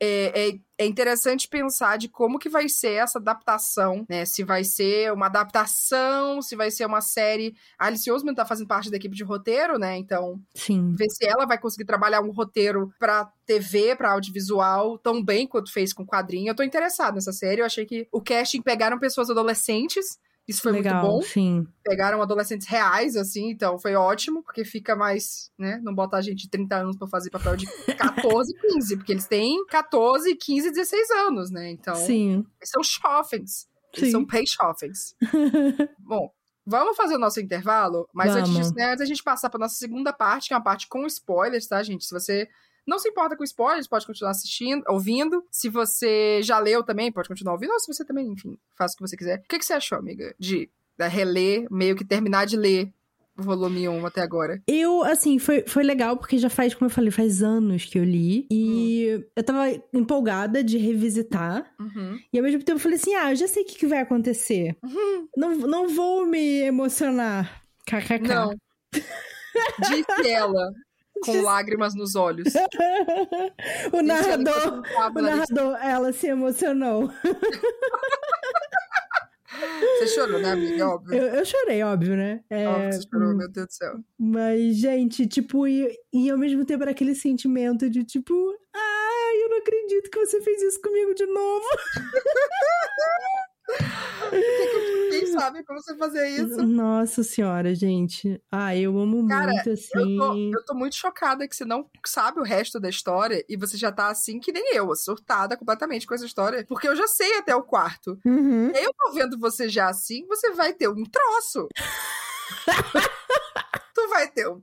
é, é, é, interessante pensar de como que vai ser essa adaptação, né? Se vai ser uma adaptação, se vai ser uma série. A Alice Osman tá fazendo parte da equipe de roteiro, né? Então, Sim. ver se ela vai conseguir trabalhar um roteiro para TV, para audiovisual, tão bem quanto fez com quadrinho. Eu tô interessada nessa série. Eu achei que o casting pegaram pessoas adolescentes isso foi Legal, muito bom. Sim. Pegaram adolescentes reais, assim, então foi ótimo, porque fica mais, né? Não botar gente de 30 anos para fazer papel de *laughs* 14, 15, porque eles têm 14, 15, 16 anos, né? Então, sim. eles são jovens. Eles sim. são pay jovens. *laughs* bom, Vamos fazer o nosso intervalo, mas antes, disso, né, antes a gente passar para nossa segunda parte, que é uma parte com spoilers, tá, gente? Se você não se importa com spoilers, pode continuar assistindo, ouvindo. Se você já leu também, pode continuar ouvindo. Ou se você também, enfim, faça o que você quiser. O que, que você achou, amiga, de reler, meio que terminar de ler o volume 1 até agora? Eu, assim, foi, foi legal porque já faz, como eu falei, faz anos que eu li. E hum. eu tava empolgada de revisitar. Uhum. E ao mesmo tempo eu falei assim: ah, eu já sei o que, que vai acontecer. Uhum. Não, não vou me emocionar. KKK. Não. *laughs* Disse ela, com lágrimas nos olhos. *laughs* o narrador, o narrador, ela se emocionou. *laughs* Você chorou, né, amiga? Óbvio. Eu, eu chorei, óbvio, né? É... Óbvio você chorou, meu Deus do céu. Mas, gente, tipo, e, e ao mesmo tempo era aquele sentimento de tipo, ai, eu não acredito que você fez isso comigo de novo. *laughs* Quem *laughs* sabe como você fazer isso? Nossa senhora, gente. Ah, eu amo Cara, muito, assim. Eu tô, assim. eu tô muito chocada que você não sabe o resto da história e você já tá assim que nem eu, surtada completamente com essa história. Porque eu já sei até o quarto. Uhum. Eu tô vendo você já assim, você vai ter um troço. *laughs* tu vai ter um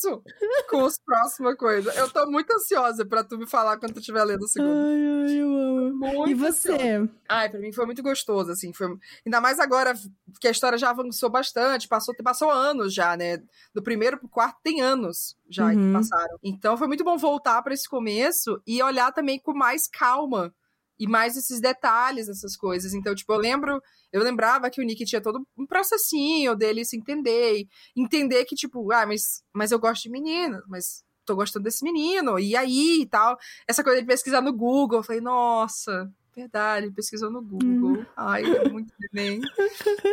traço com as próximas coisas. Eu tô muito ansiosa pra tu me falar quando tu estiver lendo o segundo. Ai, ai, eu amo. Muito e você? Ansiosa. Ai, pra mim foi muito gostoso, assim. Foi... Ainda mais agora que a história já avançou bastante, passou, passou anos já, né? Do primeiro pro quarto tem anos já uhum. que passaram. Então foi muito bom voltar para esse começo e olhar também com mais calma e mais esses detalhes, essas coisas. Então, tipo, eu lembro, eu lembrava que o Nick tinha todo um processinho dele se entender, entender que, tipo, ah, mas, mas eu gosto de meninas, mas tô gostando desse menino, e aí e tal. Essa coisa de pesquisar no Google, eu falei, nossa, verdade, pesquisou no Google. Hum. Ai, é muito bem.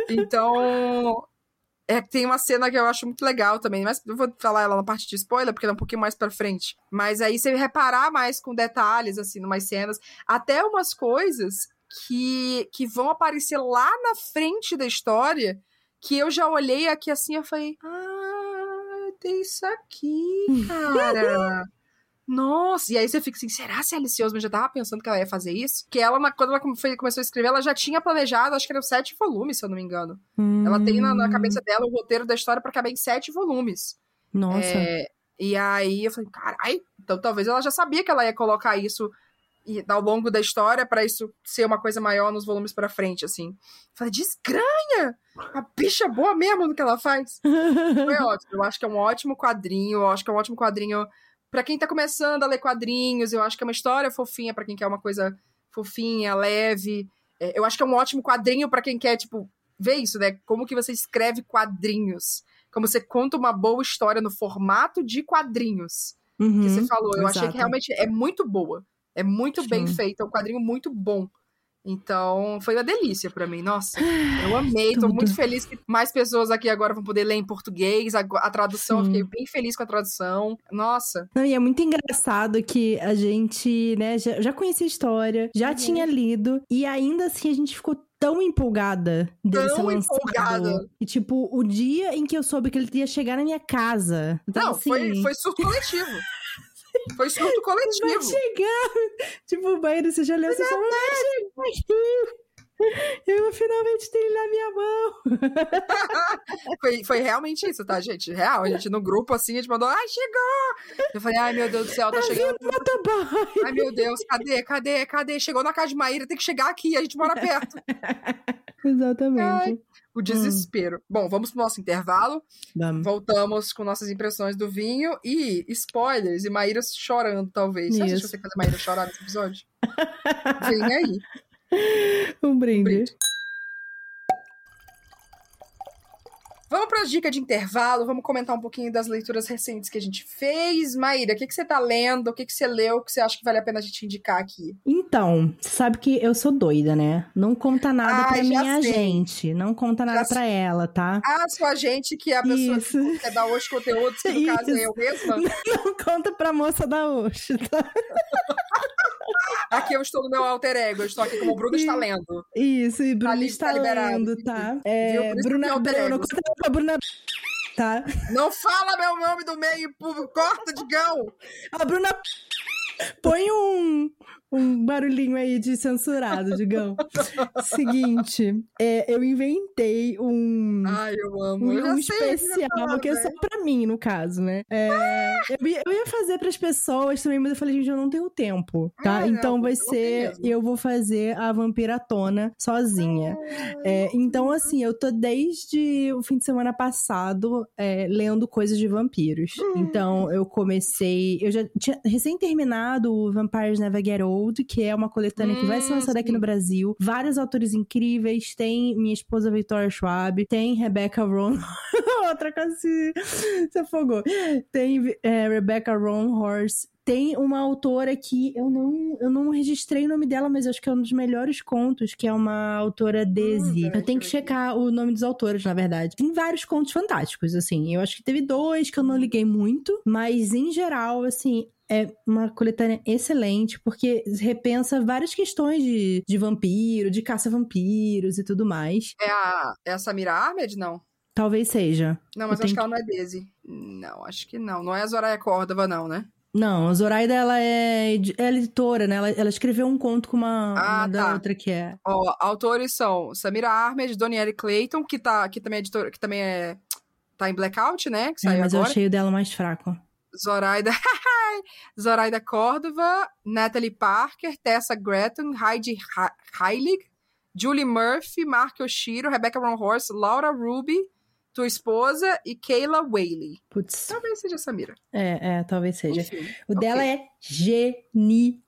Então, é, tem uma cena que eu acho muito legal também, mas eu vou falar ela na parte de spoiler, porque ela é um pouquinho mais pra frente. Mas aí você reparar mais com detalhes, assim, numas cenas, até umas coisas que, que vão aparecer lá na frente da história, que eu já olhei aqui assim e falei, ah, tem isso aqui, *laughs* cara. Nossa, e aí você fica assim, será se a Alice Osman já tava pensando que ela ia fazer isso? Que ela, quando ela começou a escrever, ela já tinha planejado, acho que eram sete volumes, se eu não me engano. Hum. Ela tem na, na, cabeça dela o roteiro da história para caber em sete volumes. Nossa. É, e aí eu falei, caralho, então talvez ela já sabia que ela ia colocar isso ao longo da história para isso ser uma coisa maior nos volumes para frente, assim. Eu falei, desgranha! A bicha é boa mesmo no que ela faz. *laughs* Foi ótimo. Eu acho que é um ótimo quadrinho, eu acho que é um ótimo quadrinho para quem tá começando a ler quadrinhos, eu acho que é uma história fofinha para quem quer uma coisa fofinha, leve. É, eu acho que é um ótimo quadrinho para quem quer, tipo, ver isso, né? Como que você escreve quadrinhos. Como você conta uma boa história no formato de quadrinhos. Uhum, que você falou. Eu exato. achei que realmente é muito boa. É muito Sim. bem feita, é um quadrinho muito bom. Então, foi uma delícia para mim. Nossa, eu amei. Tô muito feliz que mais pessoas aqui agora vão poder ler em português. A, a tradução, fiquei bem feliz com a tradução. Nossa. Não, e é muito engraçado que a gente, né, já, já conhecia a história, já uhum. tinha lido, e ainda assim a gente ficou tão empolgada dele tão. Empolgada. E, tipo, o dia em que eu soube que ele ia chegar na minha casa. Então, Não, assim... foi, foi surto coletivo. Foi surto coletivo. Vai chegar. Tipo, o banheiro, você já leu, você só vai chegar Eu finalmente tenho na minha mão. *laughs* foi, foi realmente isso, tá, gente? Real. A gente no grupo assim, a gente mandou, ai, chegou! Eu falei, ai, meu Deus do céu, tá, tá chegando. Ai, meu Deus, cadê, cadê, cadê? Chegou na casa de Maíra, tem que chegar aqui, a gente mora perto. *laughs* Exatamente. Ai, o desespero. Hum. Bom, vamos pro nosso intervalo. Vamos. Voltamos com nossas impressões do vinho e spoilers e Maíra chorando, talvez. Você acha que você fazer Maíra chorar nesse episódio? Vem aí. *laughs* Um brinde. Um brinde. Vamos para as dicas de intervalo, vamos comentar um pouquinho das leituras recentes que a gente fez. Maíra, o que, que você tá lendo? O que, que você leu? O que você acha que vale a pena a gente indicar aqui? Então, você sabe que eu sou doida, né? Não conta nada ah, pra minha sei. gente. Não conta nada sei. ela, tá? Ah, sua gente, que é a pessoa Isso. que quer dar hoje conteúdo, que no Isso. caso é eu mesma? *laughs* Não conta pra moça da Oxo, tá? *laughs* Aqui eu estou no meu alter ego, eu estou aqui como Bruno está lendo. Isso, e Bruno tá está tá lendo, tá? É, Bruna, Bruno, conta pra Bruna tá? Não fala meu nome do meio, corta, Digão! A Bruna põe um, um barulhinho aí de censurado, digão. *laughs* Seguinte, é, eu inventei um. Ai, eu amo. Um, eu um especial, falar, que é só pra mim, no caso, né? É, eu, ia, eu, ia, fazer pras pessoas também, mas eu falei, gente, eu não tenho tempo, tá? Ah, então vai ser. Eu vou fazer a vampiratona sozinha. É, então, assim, eu tô desde o fim de semana passado é, lendo coisas de vampiros. Hum. Então, eu comecei. Eu já tinha recém terminado o Vampires Never Get Old Gold, que é uma coletânea que vai ser Hum, lançada aqui no Brasil. Vários autores incríveis. Tem minha esposa Victoria Schwab, tem Rebecca Ron. *laughs* Outra coisa se, se afogou. Tem é, Rebecca Ron Horse. Tem uma autora que eu não, eu não registrei o nome dela, mas acho que é um dos melhores contos, que é uma autora Desi. peraí, eu tenho que checar o nome dos autores, na verdade. Tem vários contos fantásticos, assim. Eu acho que teve dois que eu não liguei muito, mas em geral, assim, é uma coletânea excelente, porque repensa várias questões de, de vampiro, de caça-vampiros e tudo mais. É a, é a Samira Ahmed? Não. Talvez seja. Não, mas Eu acho que ela não é Daisy. Não, acho que não. Não é a Zoraya Córdova, não, né? Não, a Zoraida, ela é, ela é editora, né? Ela, ela escreveu um conto com uma, Ah, uma da tá. outra que é. Ó, autores são Samira Ahmed, Donielle Clayton, que, tá, que também é editora, que também é. Tá em Blackout, né? Que É, mas eu agora. achei o dela mais fraco. Zoraida. *laughs* Zoraida Córdova, Natalie Parker, Tessa Gretton, Heidi Heilig, Julie Murphy, Mark Oshiro, Rebecca Ron Horse, Laura Ruby, tua esposa e Kayla Whaley. Putz. Talvez seja Samira. É, é, talvez seja. Enfim, O ok. dela é genial.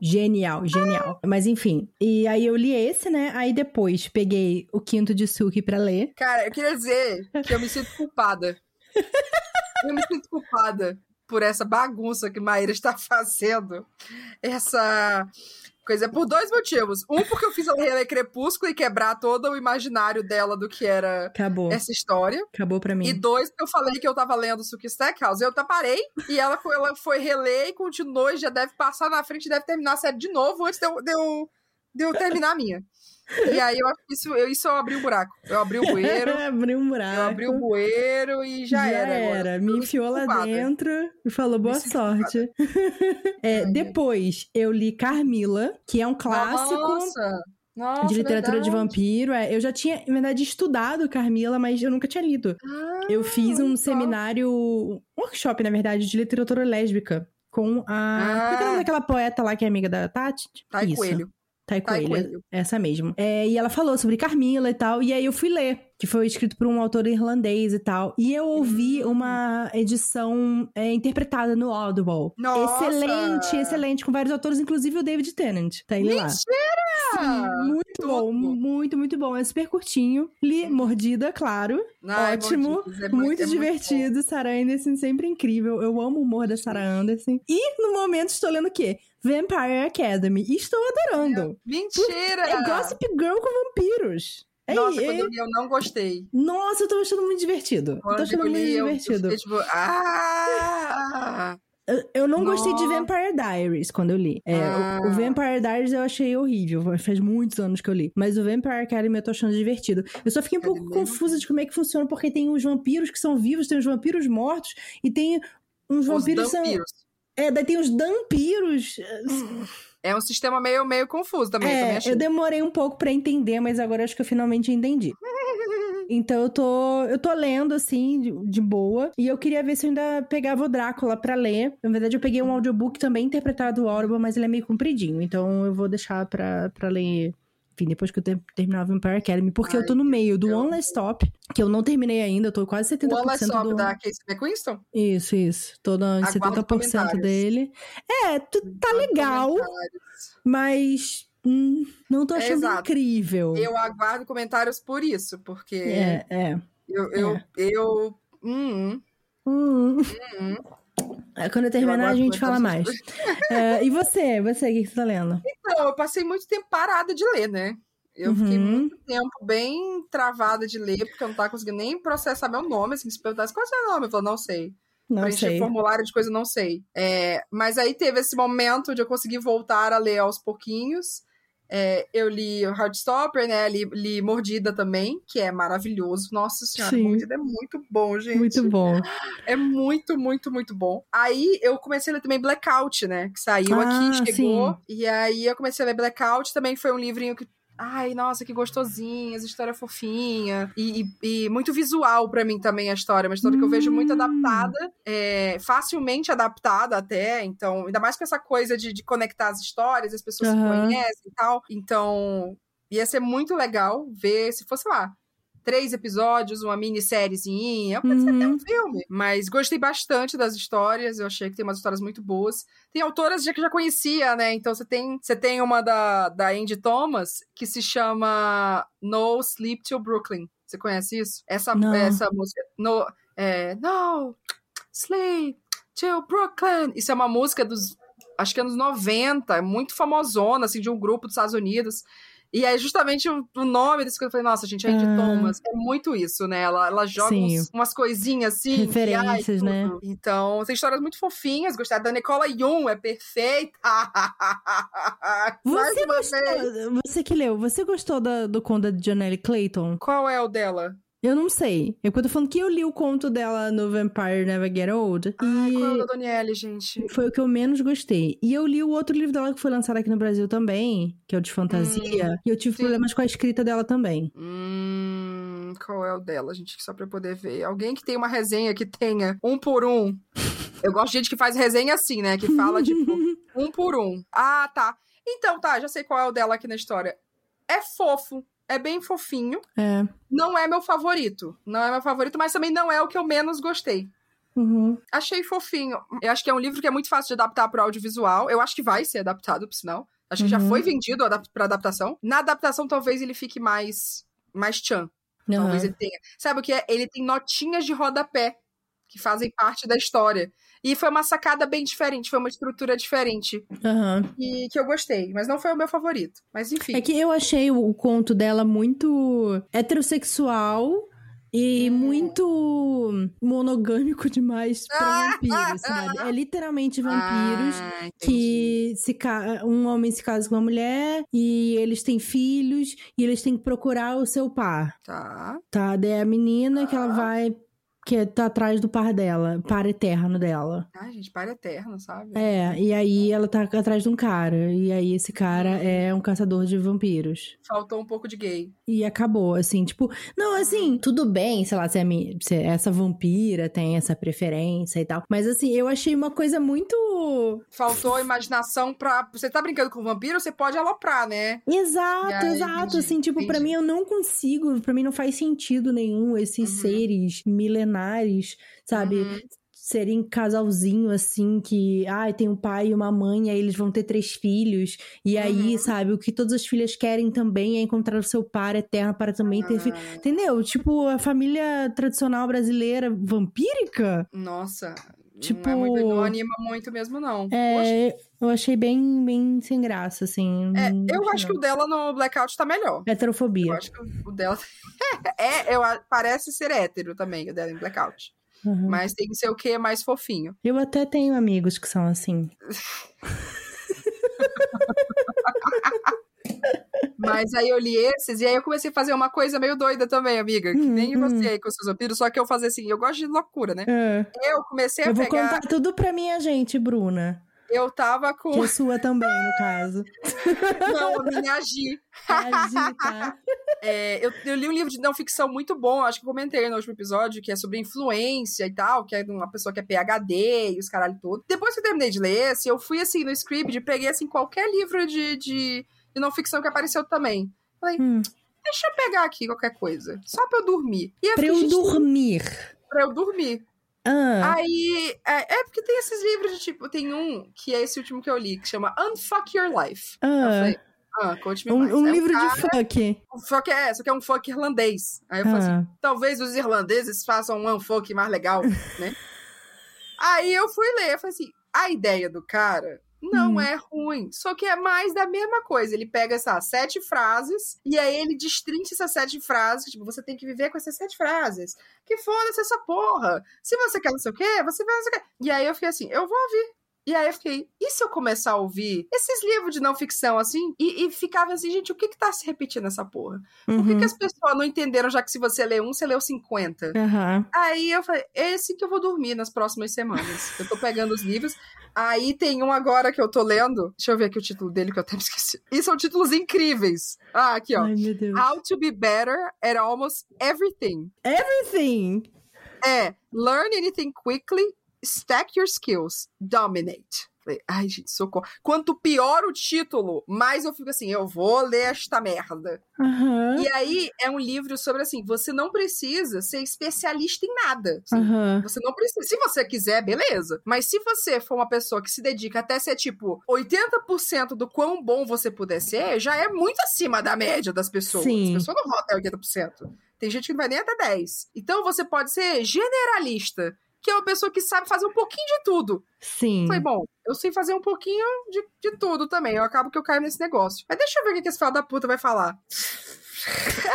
Genial, genial. Mas enfim. E aí eu li esse, né? Aí depois peguei o quinto de Suki pra ler. Cara, eu queria dizer que eu me sinto culpada. *laughs* eu me sinto culpada por essa bagunça que Maíra está fazendo. Essa coisa. Por dois motivos. Um, porque eu fiz ela reler Crepúsculo e quebrar todo o imaginário dela do que era Acabou. essa história. Acabou pra mim. E dois, porque eu falei que eu tava lendo Suki Stackhouse. Eu parei e ela, foi- ela foi reler e continuou e já deve passar na frente, deve terminar a série de novo antes de eu, de eu, de eu terminar a minha. E aí eu acho que isso eu, isso eu abri o buraco. Eu abri o bueiro, *laughs* Abriu um buraco. eu abri o bueiro e já, era. agora. Me enfiou lá dentro e falou boa sorte. *laughs* É, depois eu li Carmila, que é um clássico. Nossa! Nossa, de literatura de verdade. vampiro. É, eu já tinha, na verdade, estudado Carmila, mas eu nunca tinha lido. Ah, Eu fiz um legal. seminário, um workshop, na verdade, de literatura lésbica. Com a. Qual que é o nome Ah. daquela poeta lá que é amiga da Tati? Thay Isso. Coelho. Thay Thay Coelho, Coelho. essa mesmo. É, e ela falou sobre Carmila e tal, e aí eu fui ler, que foi escrito por um autor irlandês e tal. E eu ouvi Hum. uma edição é, interpretada no Audible. Nossa! Excelente, excelente, com vários autores, inclusive o David Tennant. Tá ele lá. Sim, muito Tudo. bom, muito, muito bom. É super curtinho. Li Mordida, claro. Ai, Ótimo, é muito é divertido. Sarah Anderson, sempre incrível. Eu amo o humor da Sarah Anderson. E no momento estou lendo o quê? Vampire Academy. E estou adorando. Mentira! É Gossip Girl com vampiros. É, Nossa, é- quando eu li, eu não gostei. Nossa, eu tô achando muito divertido. Quando tô achando eu muito li, eu, eu divertido. fiquei tipo, ah! Eu, eu não gostei de Nossa. Vampire Diaries quando eu li. É, o- Ah. o, Vampire Diaries eu achei horrível. *laughs* Faz muitos anos que eu li. Mas o Vampire Academy eu tô achando divertido. Eu só fiquei um pouco Academy. confusa de como é que funciona, porque tem os vampiros que são vivos, tem os vampiros mortos e tem uns Os vampiros que são. vampiros. É, daí tem os dampiros. *laughs* É um sistema meio, meio confuso também, eu também É, achei. eu demorei um pouco pra entender, mas agora acho que eu finalmente entendi. *laughs* Então eu tô, eu tô lendo assim, de, de boa. E eu queria ver se eu ainda pegava o Drácula pra ler. Na verdade, eu peguei um audiobook também interpretado do Audible, mas ele é meio compridinho. Então eu vou deixar pra, pra ler. Enfim, depois que eu ter, terminar o Vampire Academy. Porque eu Ai, tô no meio do eu- One Last Stop, que eu não terminei ainda, eu tô quase 70% O Last Stop do. da Casey McQuiston? Isso, isso. Tô Aguardo 70% comentários. dele. É, tá legal, mas. hum, não tô É, achando exato. incrível. Eu aguardo comentários por isso, porque É, é. eu, eu, eu, hum, Hum. hum. É, Quando eu terminar, a aguardo gente fala mais. É, e você? Você, o que você tá lendo? Então, eu passei muito tempo parada de ler, né? Eu fiquei Uhum. muito tempo bem travada de ler, porque eu não tava conseguindo nem processar meu nome. Assim, se perguntasse qual é o seu nome, eu falo, não sei. Não Preencher sei. formulário de coisa, não sei. É, mas aí teve esse momento de eu conseguir voltar a ler aos pouquinhos. É, eu li Heartstopper, né? Li, li Mordida também, que é maravilhoso. Nossa senhora, Sim. Mordida é muito bom, gente. Muito bom. É muito, muito, muito bom. Aí eu comecei a ler também Blackout, né? Que saiu Ah, aqui, chegou. sim. E aí eu comecei a ler Blackout. Também foi um livrinho que. Ai, nossa, que gostosinho, as histórias fofinha. E, e- e muito visual pra mim também a história. Uma história que eu vejo muito Hum. adaptada, é, facilmente adaptada até. Então, ainda mais com essa coisa de, de conectar as histórias, as pessoas se Aham. conhecem e tal. Então, ia ser muito legal ver se fosse lá. Três episódios, uma minissériezinha. Pode ser até um filme. Mas gostei bastante das histórias. Eu achei que tem umas histórias muito boas. Tem autoras já que já conhecia, né? Então você tem, você tem uma da, da Andy Thomas que se chama No Sleep Till Brooklyn. Você conhece isso? Essa, essa música. No, é, no Sleep Till Brooklyn. Isso é uma música dos. Acho que anos 90, muito famosona, assim, de um grupo dos Estados Unidos. E aí, justamente o, o nome desse que eu falei, nossa, gente, a Andy ah. Thomas é muito isso, né? Ela, ela joga uns, umas coisinhas assim. Referências, né? Então, tem histórias muito fofinhas. Gostar da Nicola Young, é perfeita. *laughs* Você gostou, você que leu, você gostou da, do conto de Janelle Clayton? Qual é o dela? Eu não sei. Eu tô falando que eu li o conto dela no Vampire Never Get Old. Ai, e... qual é o da Danielle, gente? Foi o que eu menos gostei. E eu li o outro livro dela que foi lançado aqui no Brasil também, que é o de fantasia. Hum, e eu tive sim. problemas com a escrita dela também. Hum, qual é o dela, gente? Só pra eu poder ver. Alguém que tem uma resenha que tenha um por um. Eu gosto de gente que faz resenha assim, né? Que fala, tipo, *laughs* um por um. Ah, tá. Então, tá, já sei qual é o dela aqui na história. É fofo é bem fofinho. É. Não é meu favorito. Não é meu favorito, mas também não é o que eu menos gostei. Uhum. Achei fofinho. Eu acho que é um livro que é muito fácil de adaptar para o audiovisual. Eu acho que vai ser adaptado, por sinal. Acho que uhum. já foi vendido para adaptação. Na adaptação, talvez ele fique mais mais chan. Uhum. Talvez ele tenha. Sabe o que é? Ele tem notinhas de rodapé que fazem parte da história. E foi uma sacada bem diferente, foi uma estrutura diferente. Uhum. E que eu gostei, mas não foi o meu favorito. Mas enfim. É que eu achei o, conto dela muito heterossexual. E hum. muito monogâmico demais pra ah, vampiros, sabe? É literalmente vampiros ah, que se um homem se casa com uma mulher e eles têm filhos e eles têm que procurar o seu par. Tá. Tá, daí a menina tá. que ela tá. vai que tá atrás do par dela, par eterno dela. Ai, gente, par eterno, sabe? É, e aí ela tá atrás de um cara, e aí esse cara é um caçador de vampiros. Faltou um pouco de gay. E acabou, assim, tipo, não, assim, tudo bem, sei lá, se, é, se essa vampira tem essa preferência e tal, mas assim, eu achei uma coisa muito... Faltou imaginação pra... Você tá brincando com vampiro, você pode aloprar, né? Exato, aí, exato, entendi, assim, tipo, entendi. pra mim eu não consigo, pra mim não faz sentido nenhum esses uhum. seres milenares sabe? Uhum. Serem casalzinho assim, que ai, tem um pai e uma mãe, aí eles vão ter três filhos. E aí, uhum. sabe, o que todas as filhas querem também é encontrar o seu par eterno para também ter filho. Ah. Entendeu? Tipo, a família tradicional brasileira vampírica. Nossa, Tipo, não, é muito, não anima muito mesmo, não. É, Poxa. eu achei bem, bem sem graça, assim. É, eu acho não. que o dela no Blackout tá melhor. Heterofobia. Eu acho que o dela. *laughs* é, eu, parece ser hétero também, o dela em Blackout. Uhum. Mas tem que ser o que mais fofinho. Eu até tenho amigos que são assim. *laughs* Mas aí eu li esses, e aí eu comecei a fazer uma coisa meio doida também, amiga. Que hum, nem hum. você aí com seus vampiros, só que eu fazia assim, eu gosto de loucura, né? É. Eu comecei a eu pegar... Eu vou contar tudo pra minha gente, Bruna. Eu tava com. Que é sua também, no caso. *laughs* Não, a minha Agi. Agi, tá. *laughs* É, eu, eu, li um livro de não ficção muito bom, acho que comentei no último episódio, que é sobre influência e tal, que é de uma pessoa que é PHD e os caralho todo. Depois que eu terminei de ler esse, eu fui assim no script, peguei assim qualquer livro de, de de não ficção que apareceu também. Falei, hum. deixa eu pegar aqui qualquer coisa. Só pra eu dormir. E eu pra eu dormir. Pra eu dormir. Ah. Aí, é, é, porque tem esses livros de tipo, tem um que é esse último que eu li, que chama Unfuck Your Life. Ah. Eu falei, ah, conte-me um. Um é livro um cara, de fuck. Um fuck é, só que é um fuck irlandês. Aí eu ah. falei assim, talvez os irlandeses façam um unfuck mais legal, *laughs* né? Aí eu fui ler, eu falei assim, a ideia do cara não hum. é ruim. Só que é mais da mesma coisa. Ele pega essas sete frases e aí ele destrincha essas sete frases. Tipo, você tem que viver com essas sete frases. Que foda-se essa porra. Se você quer não sei o quê, você vai não sei o quê. E aí eu fiquei assim, eu vou ouvir. E aí eu fiquei, e se eu começar a ouvir esses livros de não ficção, assim? E, e ficava assim, gente, o que que tá se repetindo nessa porra? Uhum. Por que, que uhum. as pessoas não entenderam, já que se você lê um, você leu 50? Uhum. Aí eu falei, esse que eu vou dormir nas próximas semanas. eu tô pegando os livros. Aí tem um agora que eu tô lendo. Deixa eu ver aqui o título dele, que eu até me esqueci. E são títulos incríveis. Ah, aqui, ó. Ai, meu Deus. How to be better at almost everything. Everything! É, learn anything quickly Stack your skills. Dominate. Ai, gente, socorro. Quanto pior o título, mais eu fico assim, eu vou ler esta merda. Uhum. E aí é um livro sobre assim, você não precisa ser especialista em nada. assim. Uhum. Você não precisa. Se você quiser, beleza. Mas se você for uma pessoa que se dedica até ser tipo 80% do quão bom você puder ser, já é muito acima da média das pessoas. Sim. As pessoas não vão até 80%. Tem gente que não vai nem até 10. Então você pode ser generalista, que é uma pessoa que sabe fazer um pouquinho de tudo. Sim. Falei, bom, eu sei fazer um pouquinho de, de tudo também. Eu acabo que eu caio nesse negócio. Mas deixa eu ver o que esse filho da puta vai falar. *laughs*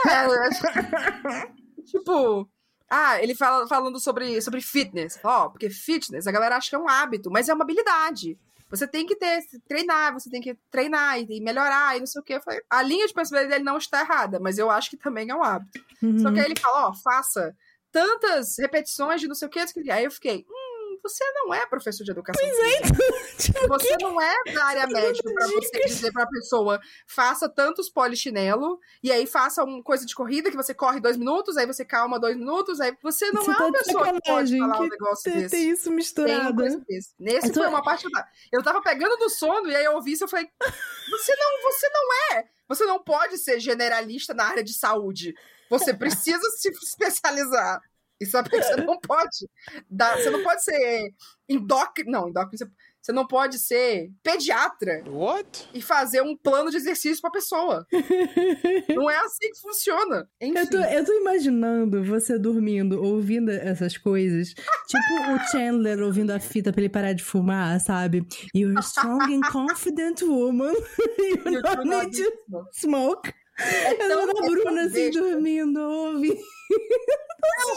É, tipo. Ah, ele fala falando sobre, sobre fitness. Ó, porque fitness a galera acha que é um hábito, mas é uma habilidade. Você tem que ter, treinar, você tem que treinar e, melhorar e não sei o que. Falei, a linha de pensamento dele não está errada, mas eu acho que também é um hábito. Uhum. Só que aí ele fala, ó, faça tantas repetições de não sei o que. Aí eu fiquei, hum, você não é professor de educação física. Tipo, Você não é da área médica pra você dizer pra pessoa faça tantos polichinelo e aí faça uma coisa de corrida que você corre dois minutos, aí você calma dois minutos, aí você não Você é tá uma pessoa que pode falar um que negócio tem, desse. tem isso Tem misturado. coisa desse. Nesse Eu tô- foi uma parte da... Eu tava pegando do sono e aí eu ouvi isso eu falei: Você não, você não é. Você não pode ser generalista na área de saúde. Você precisa se especializar. E sabe que você não *laughs* pode dar, você não pode ser endócrino, não, endócrino, você, não pode ser pediatra What? e fazer um plano de exercício pra pessoa. *laughs* não é assim que funciona. Enfim. Eu tô, eu tô imaginando você dormindo, ouvindo essas coisas. Tipo o Chandler ouvindo a fita pra ele parar de fumar, sabe? You're a strong and confident woman. *laughs* you don't need to smoke. É Eu na tão Bruna assim, dormindo, ouvindo.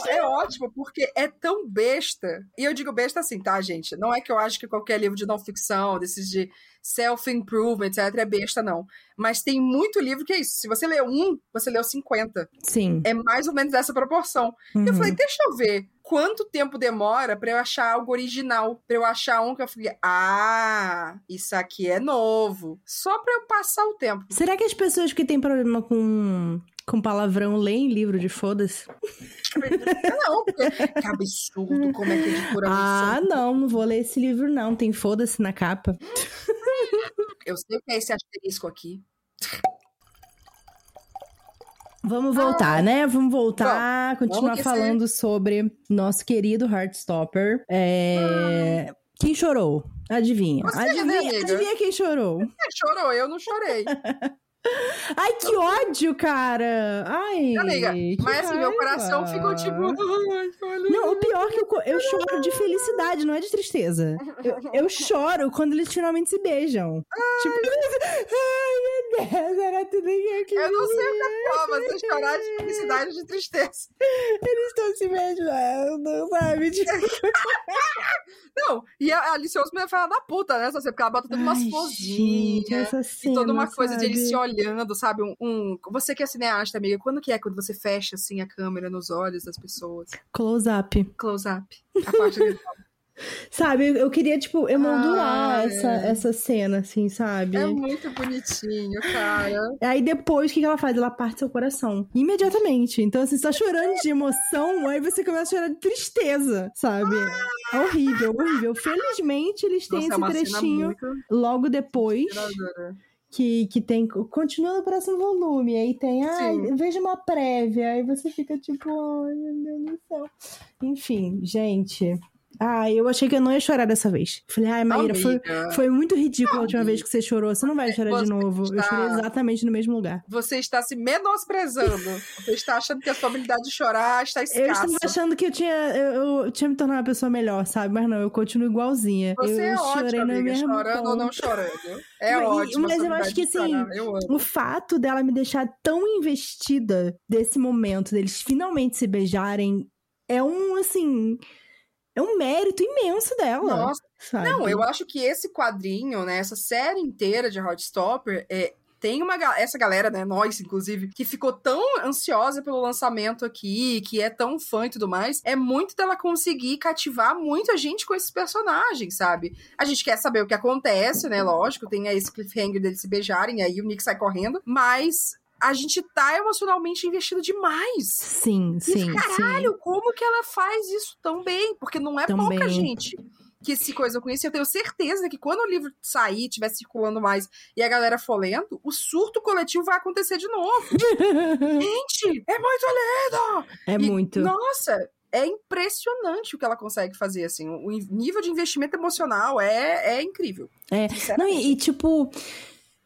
É ótimo, porque é tão besta. E eu digo besta assim, tá, gente? Não é que eu acho que qualquer livro de não ficção, desses de self-improvement, etc., é besta, não. Mas tem muito livro que é isso. Se você lê um, você leu 50. Sim. É mais ou menos essa proporção. E eu Uhum. falei, deixa eu ver quanto tempo demora pra eu achar algo original. Pra eu achar um que eu falei, ah, isso aqui é novo. Só pra eu passar o tempo. Será que as pessoas que têm problema com, com palavrão leem livro de foda-se? Não, porque que absurdo como é que a editora Ah, lançou. não, não vou ler esse livro, não. Tem foda-se na capa. Eu sei que é esse asterisco aqui. Vamos voltar, né? Vamos voltar, continuar Vamos que falando sobre nosso querido Heartstopper. É... Quem chorou? Adivinha. Você, adivinha, né, adivinha quem chorou? É, *laughs* chorou, eu não chorei. *laughs* Ai, que ódio, cara! Ai, mas assim, meu coração ficou tipo. *laughs* Ai. Não, o pior é que eu, eu choro de felicidade, não é de tristeza. Eu, eu choro quando eles finalmente se beijam. Tipo, ai, meu Deus, *laughs* era tudo que eu. Eu não sei o que é pior, você chorar de felicidade ou de tristeza. Eles estão se beijando, sabe? *laughs* Tipo, Não, e a Alice Osman é fala da puta, né? Só sei, porque ela bota todas umas Ai, essa E toda uma coisa de eles se olhando, sabe? Um, um- Você que é cineasta, amiga, quando que é quando você fecha, assim, a câmera nos olhos das pessoas? Close up. Close-up. A parte. *laughs* Sabe, eu- queria, tipo, emoldurar Ai. essa, essa cena, assim, sabe? É muito bonitinho, cara. Aí depois, o que ela faz? Ela parte seu coração. Imediatamente. Então, assim, você tá chorando de emoção, aí você começa a chorar de tristeza, sabe? É horrível, horrível. Felizmente, eles têm Nossa, é esse cena trechinho muito logo depois. Que, que tem. Continua no próximo volume. Aí tem. Ai, Sim. veja uma prévia. Aí você fica tipo. Ai, meu Deus do céu. Enfim, gente. Ah, eu achei que eu não ia chorar dessa vez. Falei, ai, Maíra, foi, foi muito ridículo a última vez que você chorou. Você não vai chorar de Você novo. Eu está- chorei exatamente no mesmo lugar. Você está se menosprezando. Você está achando que a sua habilidade de chorar está Eu escassa. estava achando que eu tinha, eu, eu tinha me tornado uma pessoa melhor, sabe? Mas não, eu continuo igualzinha. Você eu é chorei ótima, amiga, chorando ou não chorando. É Mas- ótimo. mas eu acho que, de assim, Eu. O fato dela me deixar tão investida desse momento, deles finalmente se beijarem, é um, assim. É um mérito imenso dela. Nossa, sabe? Não, eu acho que esse quadrinho, né, essa série inteira de Heartstopper, é, tem uma essa galera, né, nós inclusive, que ficou tão ansiosa pelo lançamento aqui, que é tão fã e tudo mais, é muito dela conseguir cativar muita gente com esses personagens, sabe? A gente quer saber o que acontece, né, lógico, tem esse cliffhanger deles se beijarem, aí o Nick sai correndo, mas a gente tá emocionalmente investido demais. Sim, E, sim, sim. caralho, como que ela faz isso tão bem? Porque não é Tão pouca bem. gente que se coisa com isso. Eu tenho certeza que quando o livro sair, estiver circulando mais e a galera for lendo, o surto coletivo vai acontecer de novo. *laughs* Gente, é muito lindo! É E, muito. Nossa, é impressionante o que ela consegue fazer, assim. O nível de investimento emocional é, é incrível. É. Não, e, e, tipo,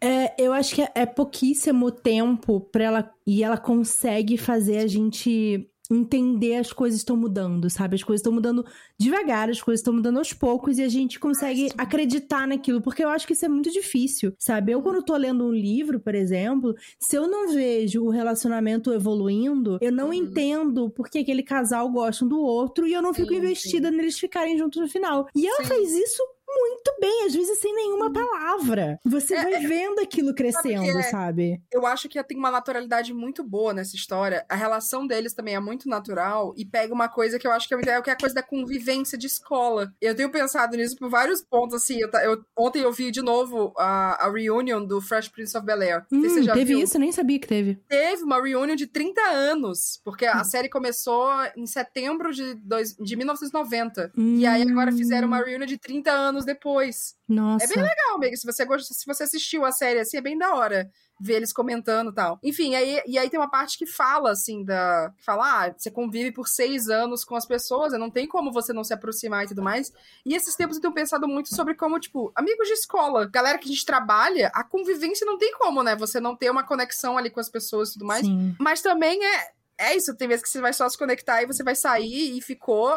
é, eu acho que é, é pouquíssimo tempo pra ela. E ela consegue fazer a gente entender as coisas estão mudando, sabe? As coisas estão mudando devagar, as coisas estão mudando aos poucos e a gente consegue sim. acreditar naquilo, porque eu acho que isso é muito difícil, sabe? Eu, quando tô lendo um livro, por exemplo, se eu não vejo o relacionamento evoluindo, eu não Uhum. entendo por que aquele casal gosta um do outro e eu não fico Sim, investida neles ficarem juntos no final. E ela Sim. faz isso muito bem, às vezes sem nenhuma palavra. Você É, vai vendo aquilo crescendo, que é? sabe? Eu acho que tem uma naturalidade muito boa nessa história. A relação deles também é muito natural e pega uma coisa que eu acho que é é que é a coisa da convivência de escola. Eu tenho pensado nisso por vários pontos, assim. Eu, eu- ontem eu vi de novo a, a reunion do Fresh Prince of Bel-Air. Hum, você já teve viu. isso, nem sabia que teve. Teve uma reunion de 30 anos, porque Hum. a série começou em setembro de, dois, de 1990. E aí agora fizeram uma reunion de 30 anos depois. Nossa. É bem legal, amiga. Se você, gosta, se você assistiu a série assim, é bem da hora ver eles comentando e tal. Enfim, aí, e aí tem uma parte que fala, assim, da. que Fala, ah, você convive por seis anos com as pessoas, não tem como você não se aproximar e tudo mais. E esses tempos eu tenho pensado muito sobre como, tipo, amigos de escola, galera que a gente trabalha, a convivência não tem como, né? Você não ter uma conexão ali com as pessoas e tudo mais. Sim. Mas também é, é isso, tem vezes que você vai só se conectar e você vai sair e ficou.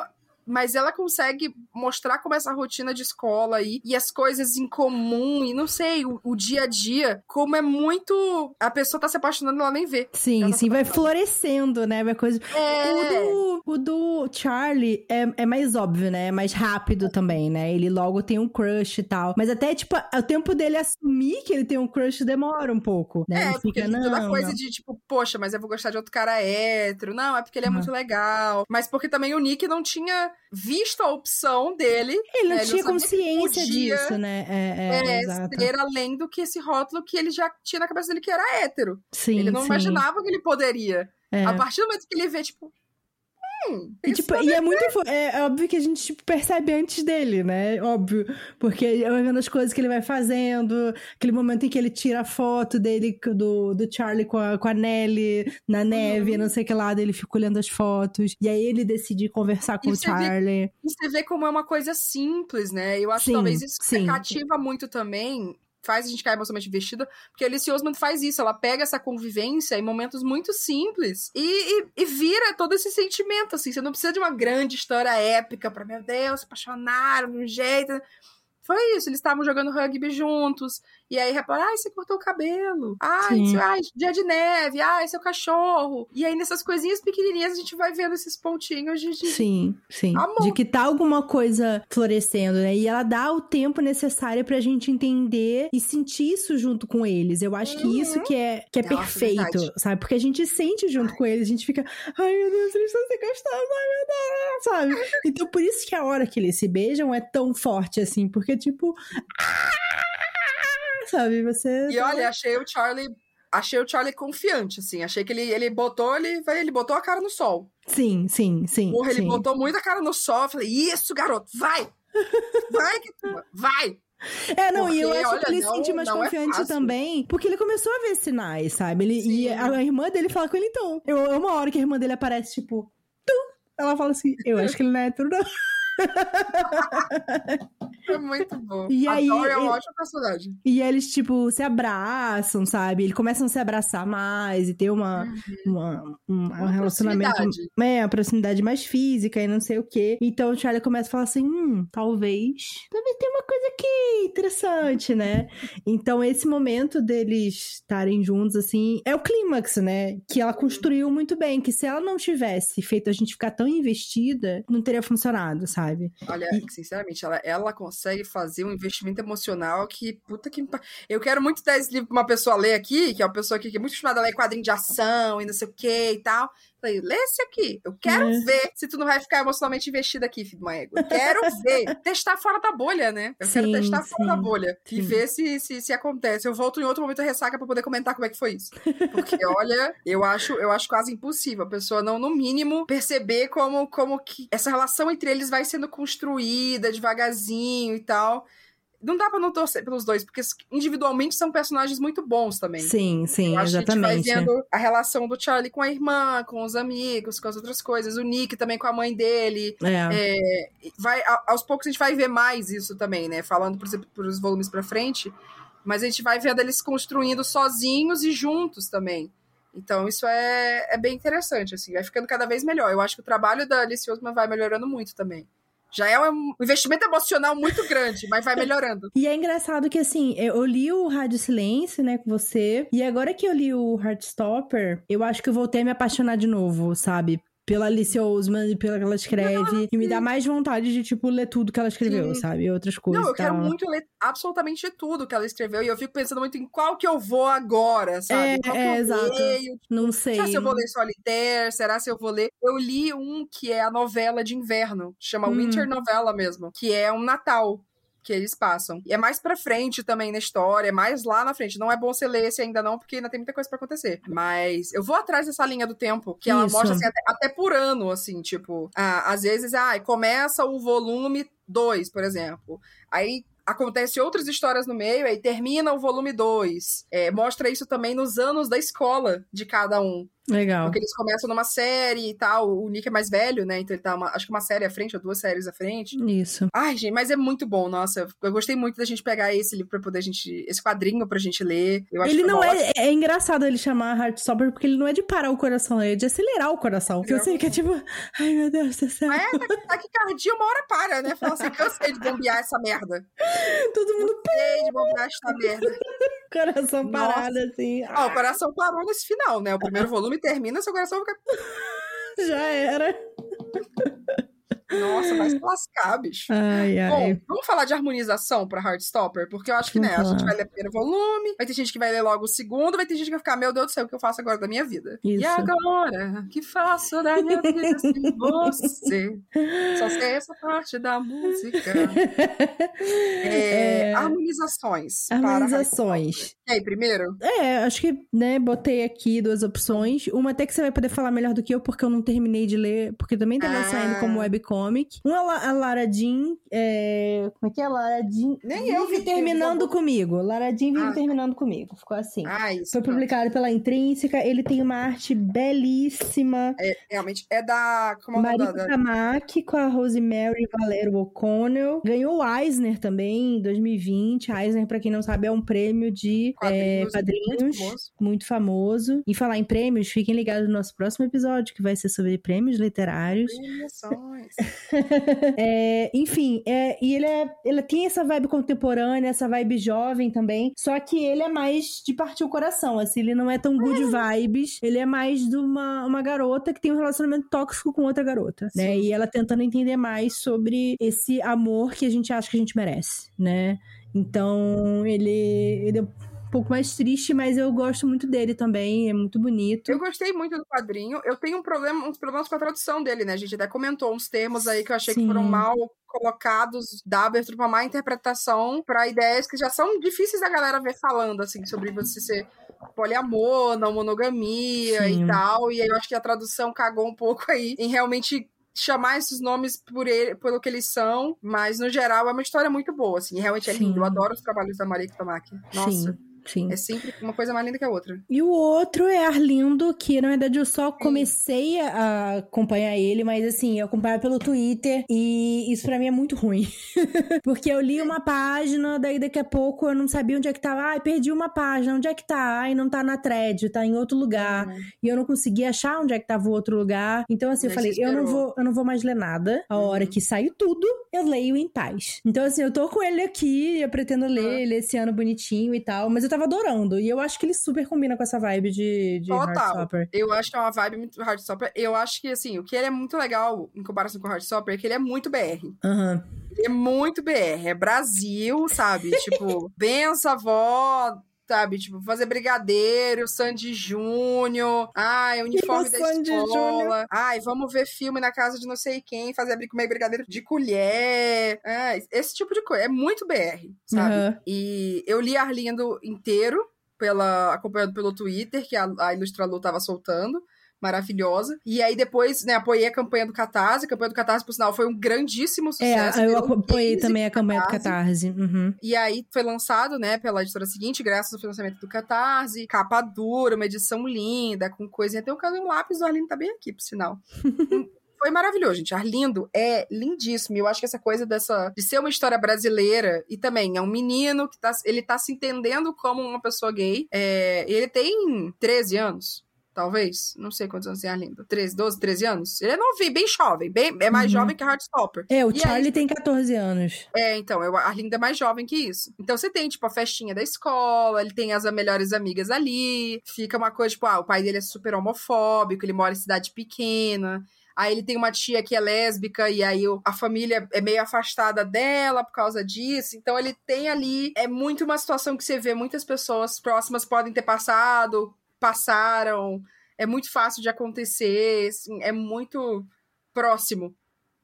Mas ela consegue mostrar como essa rotina de escola aí e as coisas em comum e não sei, o, o dia a dia, como é muito. A pessoa tá se apaixonando e ela nem vê. Sim, Ela sim, tá vai florescendo, né? Vai coisa... É. O, do, o do Charlie é, é mais óbvio, né? É mais rápido também, né? Ele logo tem um crush e tal. Mas até, tipo, o tempo dele assumir que ele tem um crush demora um pouco, né? É, ele porque fica, tem toda não, coisa não. de tipo, poxa, mas eu vou gostar de outro cara hétero. Não, é porque ele é Uhum. muito legal. Mas porque também o Nick não tinha visto a opção dele. Ele não né, tinha sabia que consciência disso, né? É, é, É, exato. ser além do que esse rótulo que ele já tinha na cabeça dele que era hétero. Sim, ele não sim. imaginava que ele poderia. É. A partir do momento que ele vê, tipo. Hum, E, tipo, e é muito. É, é óbvio que a gente tipo, percebe antes dele, né? Óbvio. Porque vai vendo as coisas que ele vai fazendo, aquele momento em que ele tira a foto dele, do, do Charlie com a, com a Nelly na neve, Uhum. não sei que lado, ele fica olhando as fotos. E aí ele decide conversar com E o você vê- Charlie. E você vê como é uma coisa simples, né? Eu acho Sim, que talvez isso sim. cativa muito também. Faz a gente ficar emocionalmente investida, porque a Alice Osman faz isso, ela pega essa convivência em momentos muito simples e, e, e vira todo esse sentimento, assim. Você não precisa de uma grande história épica pra, meu Deus, se apaixonaram de um jeito. Foi isso, eles estavam jogando rugby juntos. E aí repara, ai, você cortou o cabelo. Ai, seu- ai, dia de neve. Ai, seu cachorro. E aí nessas coisinhas pequenininhas a gente vai vendo esses pontinhos de... de- Sim, sim. Amor. De que tá alguma coisa florescendo, né? E ela dá o tempo necessário pra gente entender e sentir isso junto com eles. Eu acho que Uhum. isso que é, que é Nossa, perfeito, verdade. sabe? Porque a gente sente junto com eles, a gente fica, ai meu Deus, eles estão se gostando, ai meu Deus, sabe? *laughs* Então por isso que a hora que eles se beijam é tão forte assim, porque tipo, ah, sabe? Você. E olha, achei o Charlie. Achei o Charlie confiante, assim. Achei que ele, ele botou, ele, ele botou a cara no sol. Sim, sim, sim. Porra, ele sim. botou muita cara no sol. Eu falei, isso, garoto, vai! Vai, que tu- vai! É, não, e eu Porque, acho olha, que ele se sente mais é confiante fácil. também, porque ele começou a ver sinais, sabe? Ele, e Sim. a, a irmã dele fala com ele, então. Eu amo uma hora que a irmã dele aparece, tipo, tu. Ela fala assim, eu acho que ele não é hétero, não. *laughs* É muito bom. E aí, é um ele- ótimo personagem. E eles, tipo, se abraçam, sabe? Eles começam a se abraçar mais e ter uma, uma, um, um Uma relacionamento. proximidade. É, uma proximidade mais física e não sei o quê. Então o Charlie começa a falar assim: hum, talvez. Talvez tenha uma coisa aqui interessante, né? Então esse momento deles estarem juntos, assim, é o clímax, né? Que ela construiu muito bem. Que se ela não tivesse feito a gente ficar tão investida, não teria funcionado, sabe? Olha, sinceramente, ela, ela consegue. Consegue fazer um investimento emocional que, puta que. Eu quero muito dar esse livro pra uma pessoa ler aqui, que é uma pessoa aqui que é muito acostumada a ler quadrinho de ação e não sei o que e tal. Falei, lê esse aqui. Eu quero é. ver se tu não vai ficar emocionalmente investido aqui, filho de uma égua. Eu quero ver. *laughs* testar fora da bolha, né? Eu sim, quero testar sim. fora da bolha. Sim. E ver se, se, se acontece. Eu volto em outro momento ressaca pra poder comentar como é que foi isso. Porque, *laughs* olha, eu acho, eu acho quase impossível a pessoa não, no mínimo, perceber como, como que essa relação entre eles vai sendo construída devagarzinho e tal não dá pra não torcer pelos dois, porque individualmente são personagens muito bons também. Sim, sim, Eu exatamente. A gente vai vendo a relação do Charlie com a irmã, com os amigos, com as outras coisas. O Nick também com a mãe dele. É. É, vai, aos poucos a gente vai ver mais isso também, né? Falando, por exemplo, os volumes pra frente. Mas a gente vai vendo eles construindo sozinhos e juntos também. Então, isso é, é bem interessante, assim, vai ficando cada vez melhor. Eu acho que o trabalho da Alice Osman vai melhorando muito também. Já é um investimento emocional muito grande, mas vai *laughs* melhorando. E é engraçado que, assim, eu li o Rádio Silêncio, né, com você, e agora que eu li o Heartstopper, eu acho que eu voltei a me apaixonar de novo, sabe? Pela Alice Ousman e pela que ela escreve. E me dá mais vontade de, tipo, ler tudo que ela escreveu, sim. sabe? Outras coisas. Não, eu quero muito ler absolutamente tudo que ela escreveu. E eu fico pensando muito em qual que eu vou agora, sabe? É, qual é exato. Leio, tipo, Não sei. Será se eu vou ler Solitaire? Será se eu vou ler... Eu li um que é a novela de inverno. Chama hum. Winter Novela mesmo. Que é um Natal que eles passam. E é mais pra frente também na história, é mais lá na frente. Não é bom você ler esse ainda não, porque ainda tem muita coisa para acontecer. Mas eu vou atrás dessa linha do tempo, que ela Isso. mostra assim, até, até, por ano, assim, tipo, ah, às vezes, ah, começa o volume 2, por exemplo. Aí acontece outras histórias no meio, aí termina o volume 2. É, mostra isso também nos anos da escola de cada um. Legal. Porque eles começam numa série e tal. O Nick é mais velho, né? Então ele tá, uma, acho que uma série à frente, ou duas séries à frente. Isso. Ai, gente, mas é muito bom, nossa. Eu gostei muito da gente pegar esse livro pra poder a gente. Esse quadrinho pra gente ler. Eu acho ele não é. Ótimo. É engraçado ele chamar Heartstopper, porque ele não é de parar o coração, é de acelerar o coração. Porque eu sei que é tipo. Ai, meu Deus do céu. É, tá que cardia uma hora para, né? Fala assim, cansei de bombear essa merda. *laughs* Todo mundo. Cansei de bombear essa merda. *laughs* coração parado, assim. Ó, o coração parou nesse final, né? O primeiro volume termina, seu coração fica. *laughs* Já era. *laughs* Nossa, vai se lascar, bicho. Ai, ai. Bom, vamos falar de harmonização pra Heartstopper? Porque eu acho que, né, a gente vai ler o primeiro volume, vai ter gente que vai ler logo o segundo, vai ter gente que vai ficar, meu Deus do céu, o que eu faço agora da minha vida? Isso. E agora? O que faço da minha vida sem *laughs* você? Só sei essa parte da música. *laughs* É, é... Harmonizações. Harmonizações. E aí, primeiro? É, acho que, né, botei aqui duas opções. Uma até que você vai poder falar melhor do que eu, porque eu não terminei de ler, porque também tava ah. saindo como webcomic comic. A Lara Jean, é... como é que é? Lara Jean Nem eu vi terminando eu... comigo. Lara Jean vive ah. terminando comigo. Ficou assim. Ah, isso. Foi publicado pela Intrínseca. Ele tem uma arte belíssima. É, realmente, é da... Como é da... Tamaki com a Rosemary Valero O'Connell. Ganhou o Eisner também em 2020. Eisner, pra quem não sabe, é um prêmio de quadrinhos, é, quadrinhos muito, famoso. muito famoso. E falar em prêmios, fiquem ligados no nosso próximo episódio, que vai ser sobre prêmios literários. Premiações. *laughs* é, enfim, é, e ele, é, ele tem essa vibe contemporânea, essa vibe jovem também, só que ele é mais de partir o coração, assim, ele não é tão good vibes, ele é mais de uma, uma garota que tem um relacionamento tóxico com outra garota, né? Sim. né? E ela tentando entender mais sobre esse amor que a gente acha que a gente merece, né? Então, ele, ele um pouco mais triste, mas eu gosto muito dele também, é muito bonito. Eu gostei muito do quadrinho. Eu tenho um problema, uns problemas com a tradução dele, né? A gente até comentou uns termos aí que eu achei Sim. que foram mal colocados, da abertura pra má interpretação para ideias que já são difíceis da galera ver falando, assim, sobre você ser poliamor, não monogamia Sim. e tal. E aí eu acho que a tradução cagou um pouco aí em realmente chamar esses nomes por ele, pelo que eles são, mas no geral é uma história muito boa, assim, realmente é Sim. lindo. Eu adoro os trabalhos da Maria Tamaki. Nossa. Sim. Sim. É sempre uma coisa mais linda que a outra. E o outro é Arlindo, que na verdade eu só comecei a acompanhar ele, mas assim, eu acompanhava pelo Twitter e isso para mim é muito ruim. *laughs* Porque eu li uma página, daí daqui a pouco eu não sabia onde é que tava. Ai, perdi uma página, onde é que tá? Ai, não tá na thread, tá em outro lugar. Uhum. E eu não conseguia achar onde é que tava o outro lugar. Então assim, eu falei, eu não vou, eu não vou mais ler nada. A hora uhum. que saiu tudo, eu leio em paz. Então assim, eu tô com ele aqui, eu pretendo ler uhum. ele esse ano bonitinho e tal, mas eu tava tava adorando. E eu acho que ele super combina com essa vibe de, de Heartstopper. Eu acho que é uma vibe muito Heartstopper. Eu acho que, assim, o que ele é muito legal em comparação com o Heartstopper é que ele é muito BR. Uhum. Ele é muito BR, é Brasil, sabe? *laughs* tipo, benção, avó, sabe? Tipo, fazer brigadeiro, Sandy Júnior, ai, uniforme da Sandy escola, Júnior. ai, vamos ver filme na casa de não sei quem, fazer comer brigadeiro de colher, é, esse tipo de coisa. É muito BR, sabe? Uhum. E eu li Arlindo inteiro, pela, acompanhado pelo Twitter, que a, a Ilustrador tava soltando maravilhosa. E aí depois, né, apoiei a campanha do Catarse. A campanha do Catarse, por sinal, foi um grandíssimo é, sucesso. É, eu apoiei também a campanha do Catarse. Uhum. E aí foi lançado, né, pela editora seguinte, graças ao financiamento do Catarse. Capa dura, uma edição linda, com coisinha. Tem um, um lápis do Arlindo tá bem aqui, por sinal. *laughs* foi maravilhoso, gente. Arlindo é lindíssimo. Eu acho que essa coisa dessa de ser uma história brasileira e também é um menino que tá, ele tá se entendendo como uma pessoa gay. É, ele tem 13 anos talvez. Não sei quantos anos tem Arlindo. 13, 12, 13 anos? Ele é novinho, bem jovem. Bem, é mais uhum. jovem que Heartstopper. É, o e Charlie aí, tem 14 anos. É, então, eu, Arlindo é mais jovem que isso. Então você tem, tipo, a festinha da escola, ele tem as melhores amigas ali. Fica uma coisa, tipo, ah, o pai dele é super homofóbico, ele mora em cidade pequena. Aí ele tem uma tia que é lésbica e aí a família é meio afastada dela por causa disso. Então ele tem ali. É muito uma situação que você vê muitas pessoas próximas podem ter passado, passaram. É muito fácil de acontecer, assim, é muito próximo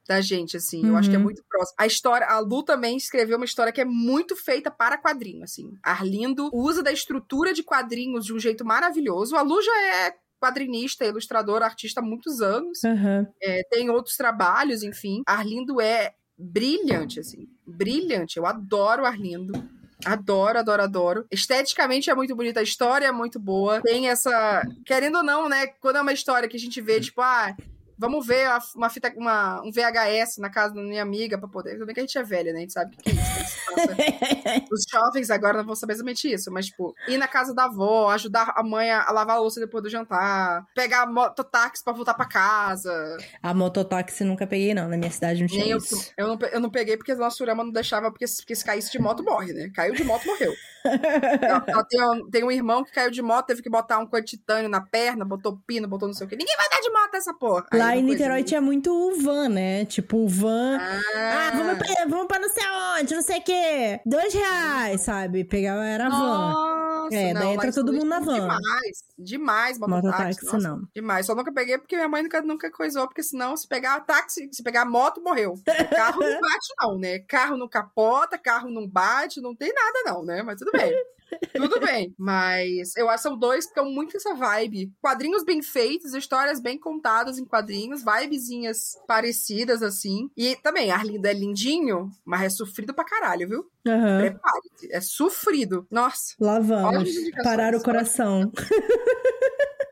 da gente, assim. Uhum. Eu acho que é uhum. muito próximo. A história, a Lu também escreveu uma história que é muito feita para quadrinho, assim. Arlindo usa da estrutura de quadrinhos de um jeito maravilhoso. A Lu já é quadrinista, ilustradora, artista há muitos anos. Uhum. É, tem outros trabalhos, enfim. Arlindo é brilhante, assim. Brilhante. Eu adoro Arlindo. Adoro, adoro, adoro. Esteticamente é muito bonita, a história é muito boa. Tem essa. Querendo ou não, né? Quando é uma história que a gente vê, tipo, ah, Vamos ver uma fita, uma, um VHS na casa da minha amiga pra poder. Tudo bem que a gente é velha, né? A gente sabe o que, é isso. *laughs* Os jovens agora não vão saber exatamente isso, mas, tipo, ir na casa da avó, ajudar a mãe a lavar a louça depois do jantar, pegar mototáxi pra voltar pra casa. A mototáxi nunca peguei, não. Na minha cidade não tinha Nem isso. Eu, eu, não, eu não peguei porque a nossa Surama não deixava, porque, porque se caísse de moto, morre, né? Caiu de moto, morreu. ela, ela tem, um, tem, um irmão que caiu de moto, teve que botar um coisa de titânio na perna, botou pino, botou não sei o quê. Ninguém vai dar de moto essa porra. Lá em Niterói tinha muito o van, né? Tipo, o van. Ah, ah vamos, pra, vamos pra não sei aonde, não sei o quê. Dois reais, sabe? Pegava, era van. é, não, daí entra todo mundo na van. Demais, demais mototáxi. Mototáxi, não. Demais. Só nunca peguei porque minha mãe nunca, nunca coisou, porque senão se pegar táxi, se pegar moto, morreu. Carro não *laughs* bate, não, né? Carro não capota, carro não bate, não tem nada, não, né? Mas tudo bem. Tudo bem, mas eu acho que são dois que estão muito essa vibe. Quadrinhos bem feitos, histórias bem contadas em quadrinhos, vibezinhas parecidas, assim. E também, Arlindo é lindinho, mas é sofrido pra caralho, viu? Uhum. Prepare-se, é sofrido. Nossa. Lá vamos. Parar o coração.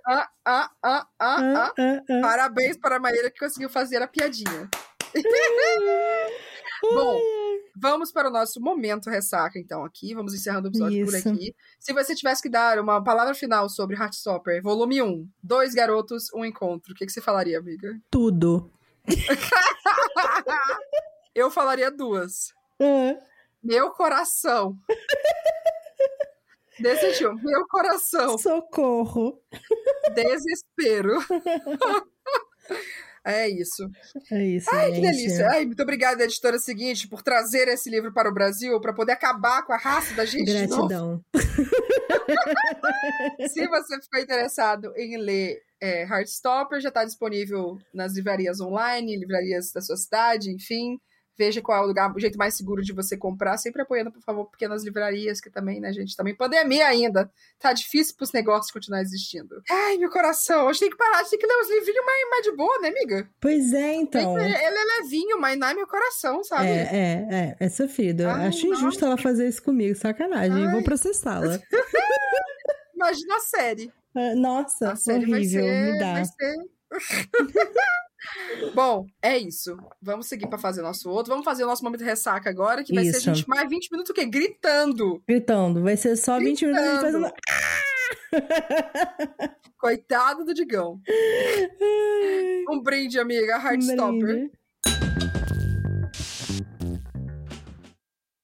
Ah, ah, ah, ah, ah, ah, ah. Parabéns para a Maíra que conseguiu fazer a piadinha. *laughs* Bom, Vamos para o nosso momento ressaca, então, aqui. Vamos encerrando o episódio Isso. por aqui. Se você tivesse que dar uma palavra final sobre Heartstopper, volume 1, dois garotos, um encontro, o que, que você falaria, amiga? Tudo. *laughs* Eu falaria duas. Uhum. Meu coração. *laughs* Decidiu. Meu coração. Socorro. Desespero. *laughs* É isso. É isso. Ai, gente. que delícia. Ai, muito obrigada, editora seguinte, por trazer esse livro para o Brasil, para poder acabar com a raça da gente. Gratidão. *laughs* Se você ficou interessado em ler é, Heartstopper, já está disponível nas livrarias online, livrarias da sua cidade, enfim. Veja qual é o lugar, o jeito mais seguro de você comprar, sempre apoiando, por favor, pequenas livrarias, que também, né, gente, também pandemia ainda. Tá difícil pros negócios continuar existindo. Ai, meu coração, a gente tem que parar, a gente tem que ler uns livrinhos mais, mais de boa, né, amiga? Pois é, então. Ele é levinho, mas não é meu coração, sabe? É, é, é, é sofrido. Ai, Acho não. injusto ela fazer isso comigo, sacanagem. Ai. Vou processá-la. *laughs* Imagina a série. Ah, nossa, a série horrível, vai ser, me dá. Vai ser... *laughs* Bom, é isso. Vamos seguir para fazer nosso outro. Vamos fazer o nosso momento de ressaca agora, que vai isso. ser a gente mais 20 minutos o quê? Gritando. Gritando. Vai ser só Gritando. 20 minutos fazendo. Coitado do Digão. *laughs* Um brinde, amiga. Heartstopper. Um